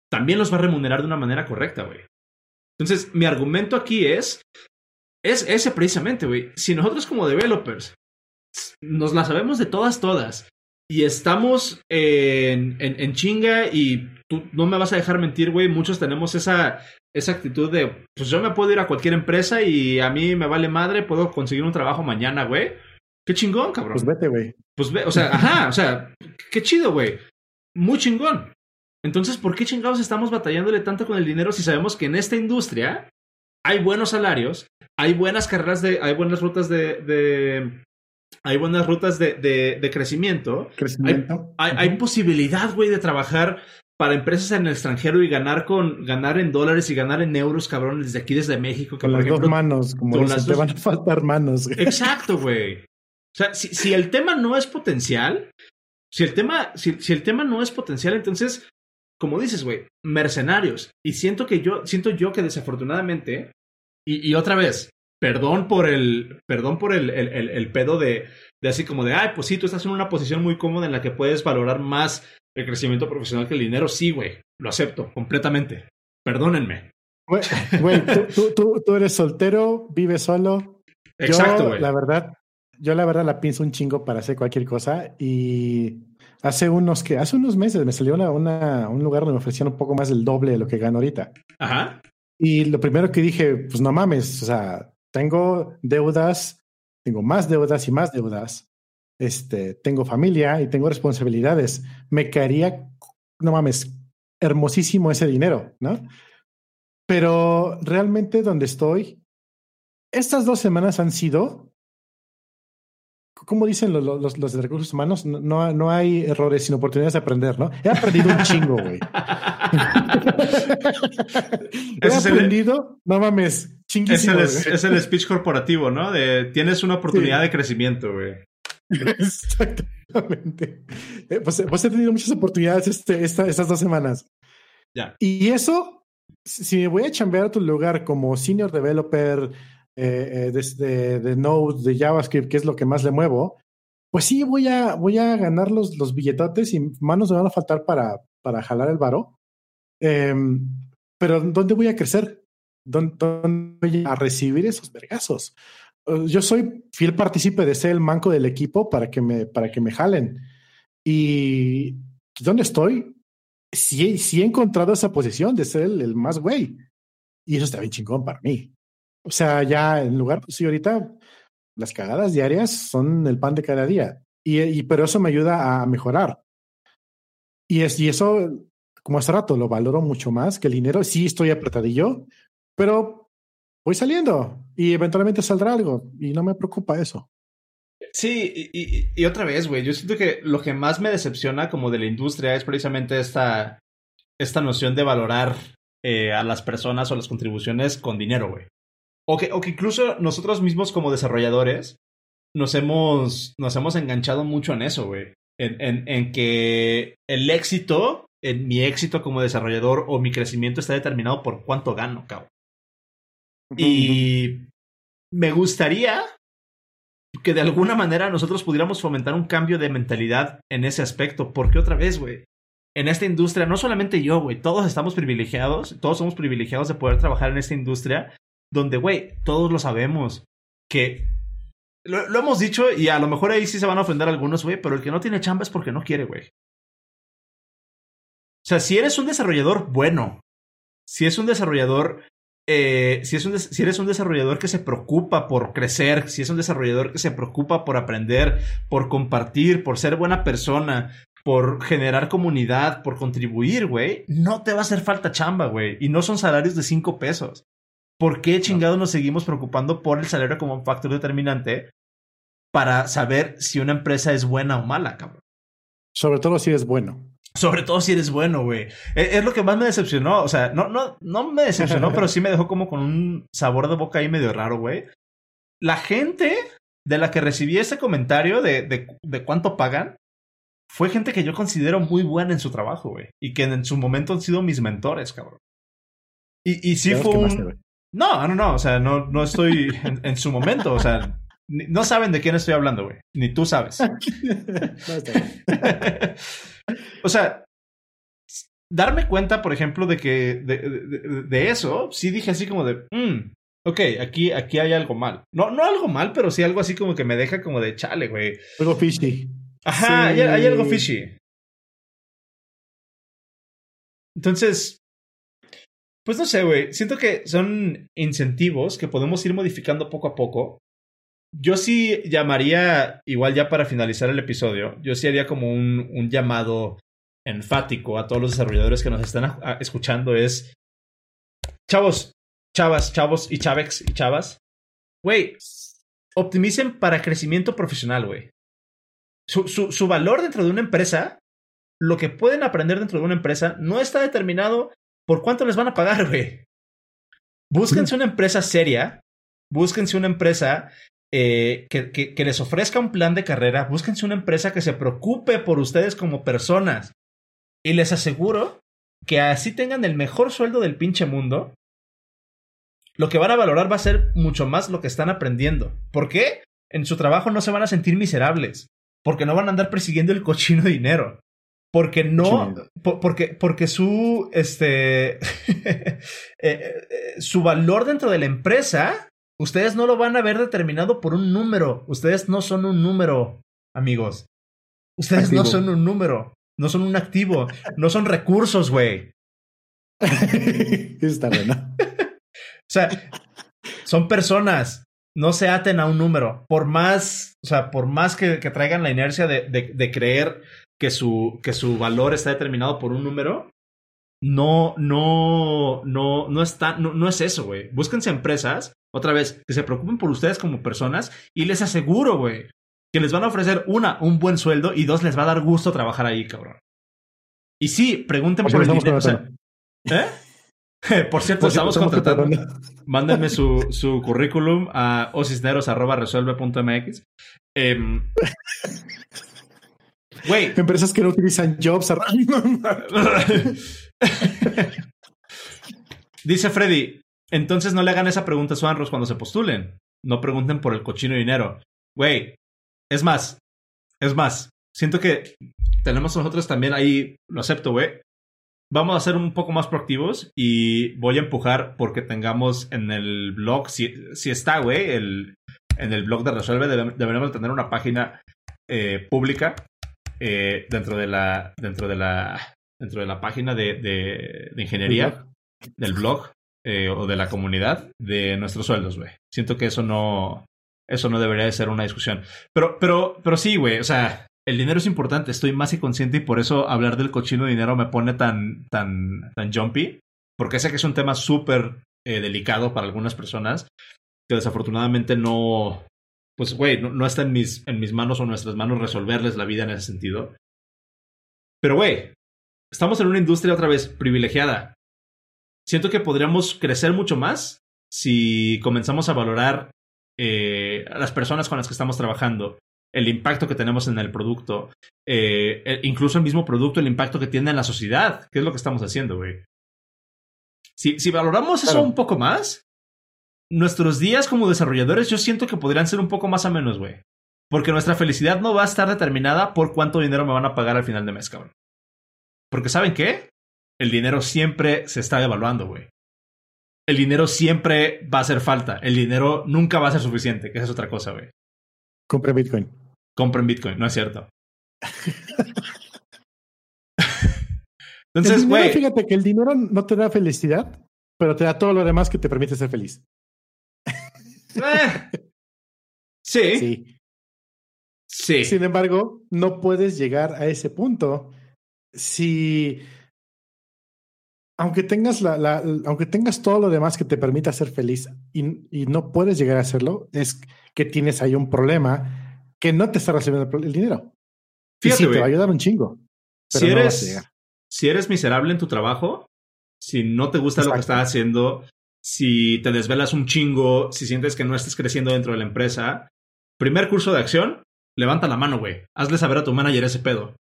también los va a remunerar de una manera correcta, güey. Entonces, mi argumento aquí es, es ese precisamente, güey. Si nosotros como developers nos la sabemos de todas, todas, y estamos en, en, en chinga y tú no me vas a dejar mentir, güey, muchos tenemos esa, esa actitud de, pues yo me puedo ir a cualquier empresa y a mí me vale madre, puedo conseguir un trabajo mañana, güey. Qué chingón, cabrón. Pues vete, güey. Pues ve, o sea, ajá, o sea, qué chido, güey. Muy chingón. Entonces, ¿por qué chingados estamos batallándole tanto con el dinero si sabemos que en esta industria hay buenos salarios, hay buenas carreras de, hay buenas rutas de, de hay buenas rutas de, de, de crecimiento. Crecimiento. Hay, hay, hay posibilidad, güey, de trabajar para empresas en el extranjero y ganar con ganar en dólares y ganar en euros, cabrón, desde aquí, desde México. Que con las dos manos, como dicen, te van a faltar manos. Exacto, güey. O sea, si, si, el tema no es potencial, si el tema, si, si el tema no es potencial, entonces, como dices, güey, mercenarios. Y siento que yo, siento yo que desafortunadamente, y, y otra vez, perdón por el, perdón por el, el, el, pedo de, de así como de, ay, pues sí, tú estás en una posición muy cómoda en la que puedes valorar más el crecimiento profesional que el dinero. Sí, güey, lo acepto completamente. Perdónenme. Güey, tú, tú, tú, eres soltero, vives solo. Exacto, güey. La verdad, yo la verdad la pienso un chingo para hacer cualquier cosa y hace unos que hace unos meses me salió una, una, un lugar donde me ofrecían un poco más del doble de lo que gano ahorita. Ajá. Y lo primero que dije, pues no mames, o sea, tengo deudas, tengo más deudas y más deudas. Este, tengo familia y tengo responsabilidades. Me caería, no mames, hermosísimo ese dinero, ¿no? Pero realmente donde estoy, estas dos semanas han sido como dicen los, los, los, de recursos humanos, no, no hay errores sino oportunidades de aprender, ¿no? He aprendido un chingo, güey. He aprendido, no mames. Es el, es el, speech corporativo, ¿no? De tienes una oportunidad de crecimiento, güey. Exactamente. Eh, pues, pues, he tenido muchas oportunidades este, esta, estas dos semanas. Ya. Y eso, si me voy a chambear a tu lugar como senior developer, eh, eh de, Node, de JavaScript, que es lo que más le muevo, pues sí, voy a, voy a ganar los, los billetotes y manos me van a faltar para, para jalar el varo. Em, pero ¿dónde voy a crecer? ¿Dónde, voy a recibir esos vergazos? Yo soy fiel partícipe de ser el manco del equipo para que me, para que me jalen. Y ¿dónde estoy? Sí, sí he encontrado esa posición de ser el, el más güey. Y eso está bien chingón para mí. O sea, ya en lugar, pues sí, ahorita las cagadas diarias son el pan de cada día. Y, y pero eso me ayuda a mejorar. Y, es, y eso, como hace rato, lo valoro mucho más que el dinero. Sí, estoy apretadillo, pero voy saliendo y eventualmente saldrá algo y no me preocupa eso. Sí, y, otra vez, güey, yo siento que lo que más me decepciona como de la industria es precisamente esta, esta noción de valorar eh, a las personas o las contribuciones con dinero, güey. O que, o que incluso nosotros mismos como desarrolladores nos hemos, nos hemos enganchado mucho en eso, güey. En, en, en, que el éxito, en mi éxito como desarrollador o mi crecimiento está determinado por cuánto gano, cabrón. Y me gustaría que de alguna manera nosotros pudiéramos fomentar un cambio de mentalidad en ese aspecto. Porque otra vez, güey, en esta industria, no solamente yo, güey, todos estamos privilegiados, todos somos privilegiados de poder trabajar en esta industria donde, güey, todos lo sabemos, que lo, hemos dicho y a lo mejor ahí sí se van a ofender algunos, güey, pero el que no tiene chamba es porque no quiere, güey. O sea, si eres un desarrollador bueno, si es un desarrollador, eh, si, es un si eres un desarrollador que se preocupa por crecer, si es un desarrollador que se preocupa por aprender, por compartir, por ser buena persona, por generar comunidad, por contribuir, güey, no te va a hacer falta chamba, güey. Y no son salarios de cinco pesos. ¿Por qué chingados nos seguimos preocupando por el salario como un factor determinante para saber si una empresa es buena o mala, cabrón? Sobre todo si eres bueno. Sobre todo si eres bueno, güey. E, es, lo que más me decepcionó. O sea, no, no, no me decepcionó, pero sí me dejó como con un sabor de boca ahí medio raro, güey. La gente de la que recibí ese comentario de, de, de cuánto pagan fue gente que yo considero muy buena en su trabajo, güey. Y que en su momento han sido mis mentores, cabrón. Y, y sí fue un, no, no, no, o sea, no, no estoy en, su momento, o sea, no saben de quién estoy hablando, güey, ni tú sabes. o sea, darme cuenta, por ejemplo, de que de, de, eso, sí dije así como de, mm, ok, aquí, aquí hay algo mal. No, no algo mal, pero sí algo así como que me deja como de chale, güey. Algo fishy. Ajá, hay, hay algo fishy. Entonces, pues no sé, güey. Siento que son incentivos que podemos ir modificando poco a poco. Yo sí llamaría, igual ya para finalizar el episodio, yo sí haría como un, un llamado enfático a todos los desarrolladores que nos están escuchando es, chavos, chavas, chavos y chavex y chavas, güey, optimicen para crecimiento profesional, güey. Su, su, su valor dentro de una empresa lo que pueden aprender dentro de una empresa no está determinado por cuánto les van a pagar, güey. Búsquense una empresa seria, búsquense una empresa eh, que, que, les ofrezca un plan de carrera, búsquense una empresa que se preocupe por ustedes como personas. Y les aseguro que así tengan el mejor sueldo del pinche mundo, lo que van a valorar va a ser mucho más lo que están aprendiendo. ¿Por qué? En su trabajo no se van a sentir miserables, porque no van a andar persiguiendo el cochino dinero. Porque no, porque, porque su, este, eh, eh, su valor dentro de la empresa, ustedes no lo van a ver determinado por un número. Ustedes no son un número, amigos. Ustedes no son un número, no son un activo, no son recursos, güey. Está bueno. o sea, son personas. No se aten a un número. Por más, o sea, por más que, traigan la inercia de, de creer que su, que su valor está determinado por un número, no, no, no, no está, no, no es eso, güey. Búsquense empresas, otra vez, que se preocupen por ustedes como personas y les aseguro, güey, que les van a ofrecer una, un buen sueldo y dos, les va a dar gusto trabajar ahí, cabrón. Y sí, pregunten por, el dinero. ¿eh? por cierto, estamos contratando. Mándenme su, su currículum a osisneros.resuelve.mx. Eh, em, Empresas que no utilizan jobs. Dice Freddy, entonces no le hagan esa pregunta a su Anros cuando se postulen. No pregunten por el cochino dinero. Güey, es más, es más, siento que tenemos nosotros también ahí, lo acepto, güey. Vamos a ser un poco más proactivos y voy a empujar porque tengamos en el blog, si, si está, güey, el, en el blog de Resuelve, deberíamos tener una página eh, pública eh, dentro de la dentro de la dentro de la página de, de, ingeniería del blog eh, o de la comunidad de nuestros sueldos, güey. Siento que eso no eso no debería de ser una discusión. Pero pero pero sí, güey, o sea, el dinero es importante, estoy más que consciente y por eso hablar del cochino dinero me pone tan tan tan jumpy, porque sé que es un tema súper eh, delicado para algunas personas que desafortunadamente no pues, güey, no, está en mis, en mis manos o nuestras manos resolverles la vida en ese sentido. Pero, güey, estamos en una industria otra vez privilegiada. Siento que podríamos crecer mucho más si comenzamos a valorar eh, las personas con las que estamos trabajando, el impacto que tenemos en el producto, eh, incluso el mismo producto, el impacto que tiene en la sociedad, que es lo que estamos haciendo, güey. Si, si valoramos eso un poco más, nuestros días como desarrolladores yo siento que podrían ser un poco más a menos, güey. Porque nuestra felicidad no va a estar determinada por cuánto dinero me van a pagar al final de mes, cabrón. Porque ¿saben qué? El dinero siempre se está devaluando, güey. El dinero siempre va a hacer falta. El dinero nunca va a ser suficiente, que esa es otra cosa, güey. Compren Bitcoin. Compren Bitcoin, no es cierto. Entonces, güey. Fíjate que el dinero no te da felicidad, pero te da todo lo demás que te permite ser feliz. Eh. Sí. sí. Sin embargo, no puedes llegar a ese punto si aunque tengas la, la, aunque tengas todo lo demás que te permita ser feliz y, y, no puedes llegar a hacerlo, es que tienes ahí un problema que no te está recibiendo el dinero. Fíjate, te va a ayudar un chingo. si eres, si eres miserable en tu trabajo, si no te gusta lo que estás haciendo, si te desvelas un chingo, si sientes que no estás creciendo dentro de la empresa. Primer curso de acción, levanta la mano, güey. Hazle saber a tu manager ese pedo.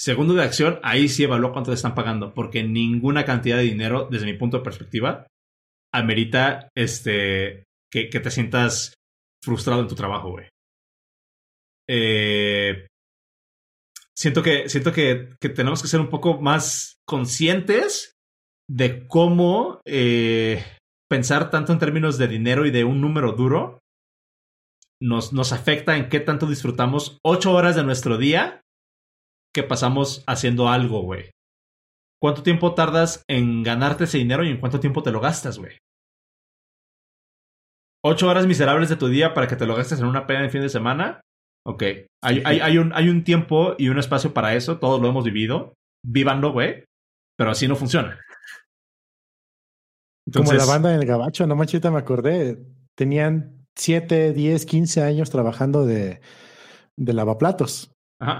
Segundo de acción, ahí sí evalúa cuánto te están pagando, porque ninguna cantidad de dinero, desde mi punto de perspectiva, amerita este que, te sientas frustrado en tu trabajo, güey. Eh, siento que, siento que, que, tenemos que ser un poco más conscientes de cómo eh, pensar tanto en términos de dinero y de un número duro nos, nos afecta en qué tanto disfrutamos ocho horas de nuestro día que pasamos haciendo algo, güey. ¿Cuánto tiempo tardas en ganarte ese dinero y en cuánto tiempo te lo gastas, güey? ¿Ocho horas miserables de tu día para que te lo gastes en una pena de fin de semana? Ok. Hay, hay, hay, un, hay un tiempo y un espacio para eso. Todos lo hemos vivido. Vívanlo, güey. Pero así no funciona. Como la banda en el Gabacho, no manchita, me acordé. Tenían 7, 10, 15 años trabajando de, de lavaplatos.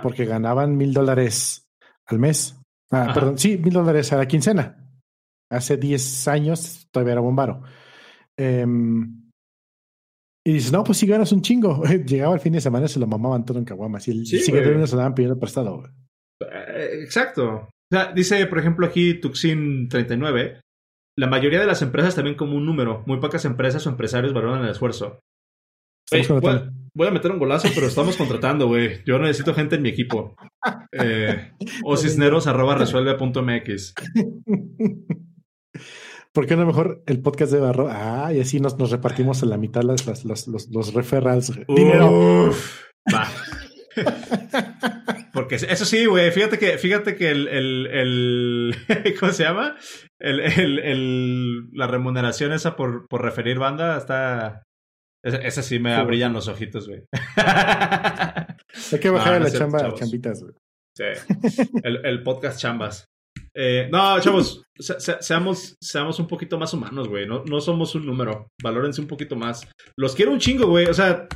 Porque ganaban mil dólares al mes. Ah, Ajá. perdón, sí, mil dólares a la quincena. Hace 10 años todavía era bombaro. Em, y dices, no, pues si ganas un chingo. Llegaba el fin de semana y se lo mamaban todo en caguamas. Y el Sí, siguiente se lo daban pidiendo prestado. Eh, Exacto. O sea, dice, por ejemplo, aquí Tuxin39, la mayoría de las empresas también como un número. Muy pocas empresas o empresarios valoran el esfuerzo. Voy, a meter un golazo, pero estamos contratando, güey. Yo necesito gente en mi equipo. Eh, o cisneros arroba resuelve punto MX. ¿Por qué no mejor el podcast de Barro? Ah, y así nos, nos repartimos en la mitad las, las- los, los, los referrals. Dinero. Uf, va. Porque eso sí, güey, fíjate que, fíjate que el, el, el ¿cómo se llama? El, el, el- la remuneración esa por, por referir banda está, esa, sí me Sí, brillan los ojitos, güey. Hay que bajar No, a la chamba, chavos. chambitas. güey. Sí. El, el podcast chambas. Eh, no, chavos, se- se- seamos, seamos un poquito más humanos, güey. No, no somos un número. Valórense un poquito más. Los quiero un chingo, güey. O sea,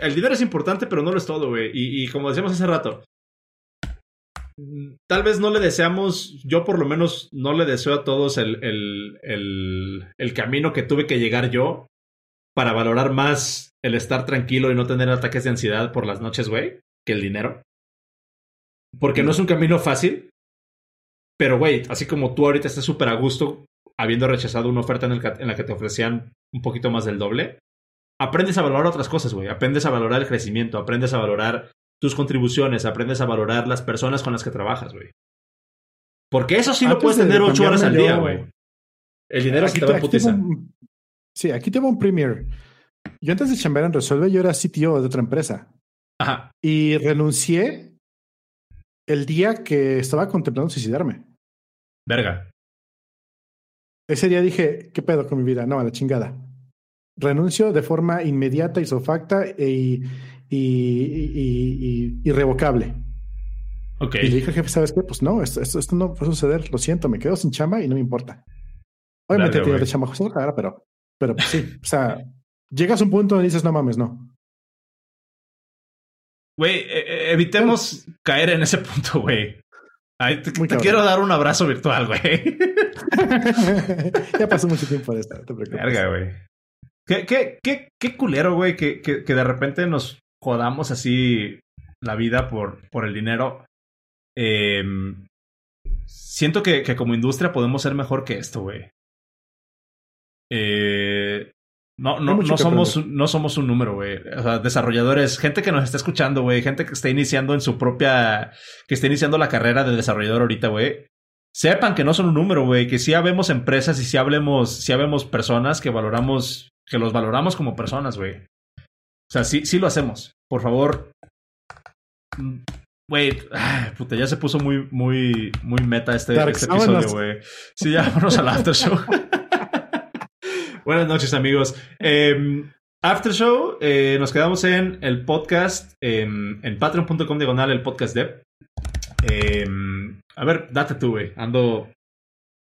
el dinero es importante, pero no lo es todo, güey. Y, y como decíamos hace rato, mm, tal vez no le deseamos, yo por lo menos no le deseo a todos el, el, el, el camino que tuve que llegar yo para valorar más el estar tranquilo y no tener ataques de ansiedad por las noches, güey, que el dinero. Porque no es un camino fácil. Pero, güey, así como tú ahorita estás súper a gusto habiendo rechazado una oferta en, el ca- en la que te ofrecían un poquito más del doble, aprendes a valorar otras cosas, güey. Aprendes a valorar el crecimiento, aprendes a valorar tus contribuciones, aprendes a valorar las personas con las que trabajas, güey. Porque eso sí lo puedes de tener ocho horas al día, güey. El dinero se Aquí te va a putiza. un- Sí, aquí tengo un premier. Yo antes de chambear en Resuelve, yo era CTO de otra empresa. Ajá. Y renuncié el día que estaba contemplando suicidarme. Verga. Ese día dije, ¿qué pedo con mi vida? No, a la chingada. Renuncio de forma inmediata, isofacta e, y, y, y- irrevocable. Ok. Y le dije al jefe, ¿sabes qué? Pues no, esto, esto, esto no va a suceder. Lo siento, me quedo sin chamba y no me importa. Obviamente tengo de chamba ahora, pero, pero pues sí. O sea, llegas a un punto donde dices, no mames, no. Güey, eh, eh, evitemos caer en ese punto, güey. Ay, te, quiero dar un abrazo virtual, güey. ya pasó mucho tiempo de esto, no te preocupes. Verga, güey. ¿Qué, qué, qué, qué culero, güey, que, que, que de repente nos jodamos así la vida por, por el dinero. Eh, siento que, que como industria podemos ser mejor que esto, güey. Eh, no, no, no, somos, aprender. no somos un número, güey. O sea, desarrolladores, gente que nos está escuchando, güey, gente que está iniciando en su propia, que está iniciando la carrera de desarrollador ahorita, güey. Sepan que no son un número, güey, que sí habemos empresas y sí hablemos, sí habemos personas que valoramos, que los valoramos como personas, güey. O sea, sí, sí lo hacemos. Por favor. Mm, Güey, puta, ya se puso muy, muy, muy meta este, este episodio, güey. Sí, ya vámonos al after show. Buenas noches, amigos. Eh, after show, eh, nos quedamos en el podcast, em, en patreon.com diagonal, el podcast dev. Eh, a ver, date tú, güey. Ando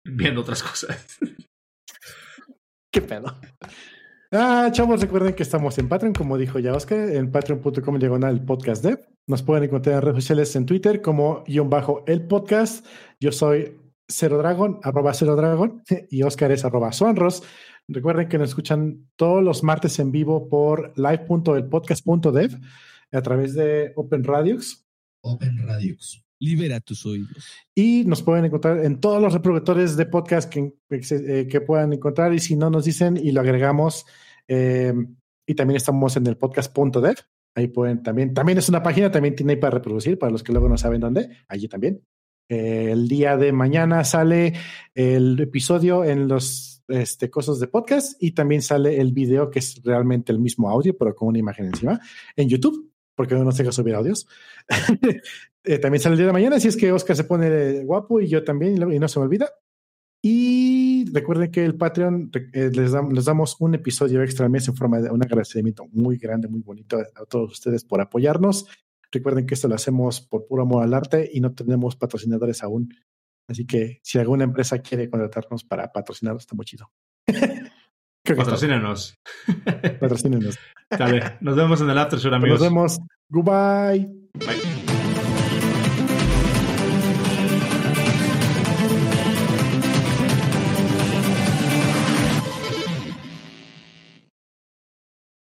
viendo otras cosas. ¿Qué pedo? Ah, chavos, recuerden que estamos en Patreon, como dijo ya Oscar, en patreon.com diagonal podcast dev. Nos pueden encontrar en redes sociales en Twitter como guion bajo el podcast. Yo soy Cero Dragon, arroba Cero Dragon, y Oscar es arroba Sonros. Recuerden que nos escuchan todos los martes en vivo por live.elpodcast.dev a través de Open Radios. Open Radios. Libera tus oídos. Y nos pueden encontrar en todos los reproductores de podcast que, eh, que puedan encontrar. Y si no nos dicen y lo agregamos. eh, y también estamos en el podcast.dev. Ahí pueden también. También es una página, también tiene ahí para reproducir, para los que luego no saben dónde. Allí también. Eh, el día de mañana sale el episodio en los este, cosas de podcast y también sale el video que es realmente el mismo audio, pero con una imagen encima en YouTube, porque no nos deja subir audios. Eh, también sale el día de mañana, así es que Oscar se pone guapo y yo también, y no se me olvida. Y recuerden que el Patreon eh, les, les damos un episodio extra al mes en forma de un agradecimiento muy grande, muy bonito a todos ustedes por apoyarnos. Recuerden que esto lo hacemos por puro amor al arte y no tenemos patrocinadores aún. Así que si alguna empresa quiere contratarnos para patrocinarnos, está muy chido. Patrocínenos. Patrocínenos. Dale, nos vemos en el after show, amigos. Nos vemos. Goodbye. Bye.